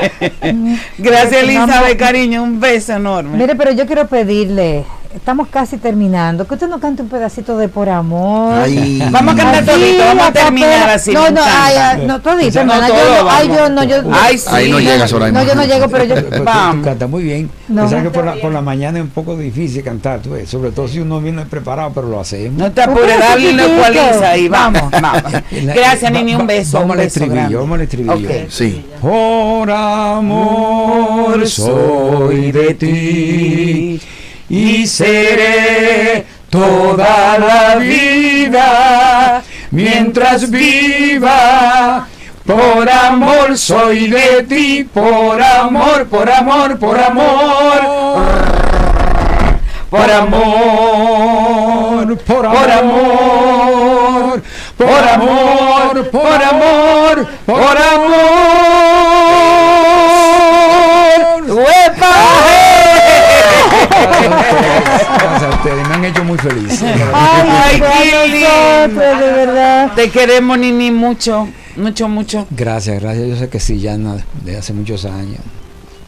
[SPEAKER 3] Gracias, Elizabeth, cariño, un beso enorme.
[SPEAKER 2] Mire, pero yo quiero pedirle estamos casi terminando. Que usted nos cante un pedacito de Por Amor.
[SPEAKER 3] Vamos a cantar todito, vamos a terminar así.
[SPEAKER 2] No, no, ay, no, todito, hermana. yo, no, ay, yo no, yo.
[SPEAKER 1] Ay, sí. Ahí no llegas, ahora
[SPEAKER 2] No, yo no llego, pero yo.
[SPEAKER 18] Vamos. Canta muy bien. No. que por la, por la mañana es un poco difícil cantar, tú ves, sobre todo si uno viene preparado, pero lo hacemos.
[SPEAKER 3] No te apures, dale una ecualiza ahí, vamos, vamos. Gracias, Nini, un beso.
[SPEAKER 18] Vamos al estribillo, vamos al estribillo.
[SPEAKER 1] Sí.
[SPEAKER 18] Por amor soy de ti y seré toda la vida mientras viva. Por amor soy de ti, por amor, por amor, por amor. Por amor, por amor, por amor, por amor, por amor. Me han hecho muy feliz.
[SPEAKER 3] Ay, qué lindo. de verdad. Te queremos, Nini, mucho, mucho, mucho.
[SPEAKER 18] Gracias, gracias. Yo sé que sí, ya de hace muchos años.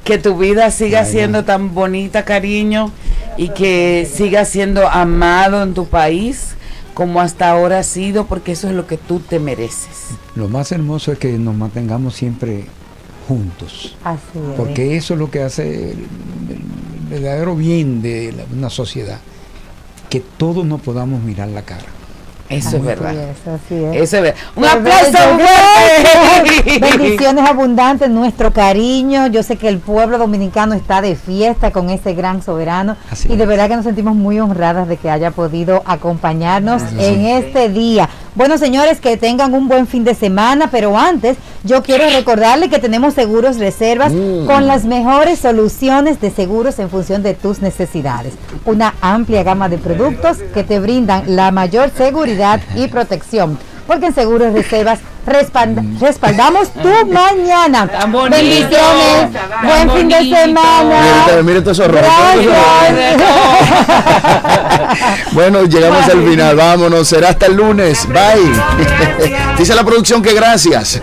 [SPEAKER 3] Que tu vida siga siendo tan bonita, cariño, y que siga siendo amado en tu país como hasta ahora ha sido, porque eso es lo que tú te mereces.
[SPEAKER 18] Lo más hermoso es que nos mantengamos siempre juntos. Porque eso es lo que hace el, verdadero bien de una sociedad. Que todos nos podamos mirar la cara.
[SPEAKER 3] Eso es verdad.
[SPEAKER 2] Eso
[SPEAKER 3] es verdad. Un
[SPEAKER 2] pues
[SPEAKER 3] aplauso
[SPEAKER 2] Bendiciones abundantes, nuestro cariño. Yo sé que el pueblo dominicano está de fiesta con este gran soberano. y de verdad que nos sentimos muy honradas de que haya podido acompañarnos en este día. Bueno, señores, que tengan un buen fin de semana, pero antes yo quiero recordarle que tenemos seguros reservas mm. con las mejores soluciones de seguros en función de tus necesidades. Una amplia gama de productos que te brindan la mayor seguridad y protección porque en Seguros Reservas respaldamos tu mañana. Bendiciones. Buen fin de semana.
[SPEAKER 1] Mire, todo eso bueno, llegamos al final. Vámonos. Será hasta el lunes. Bye. Dice la producción que gracias.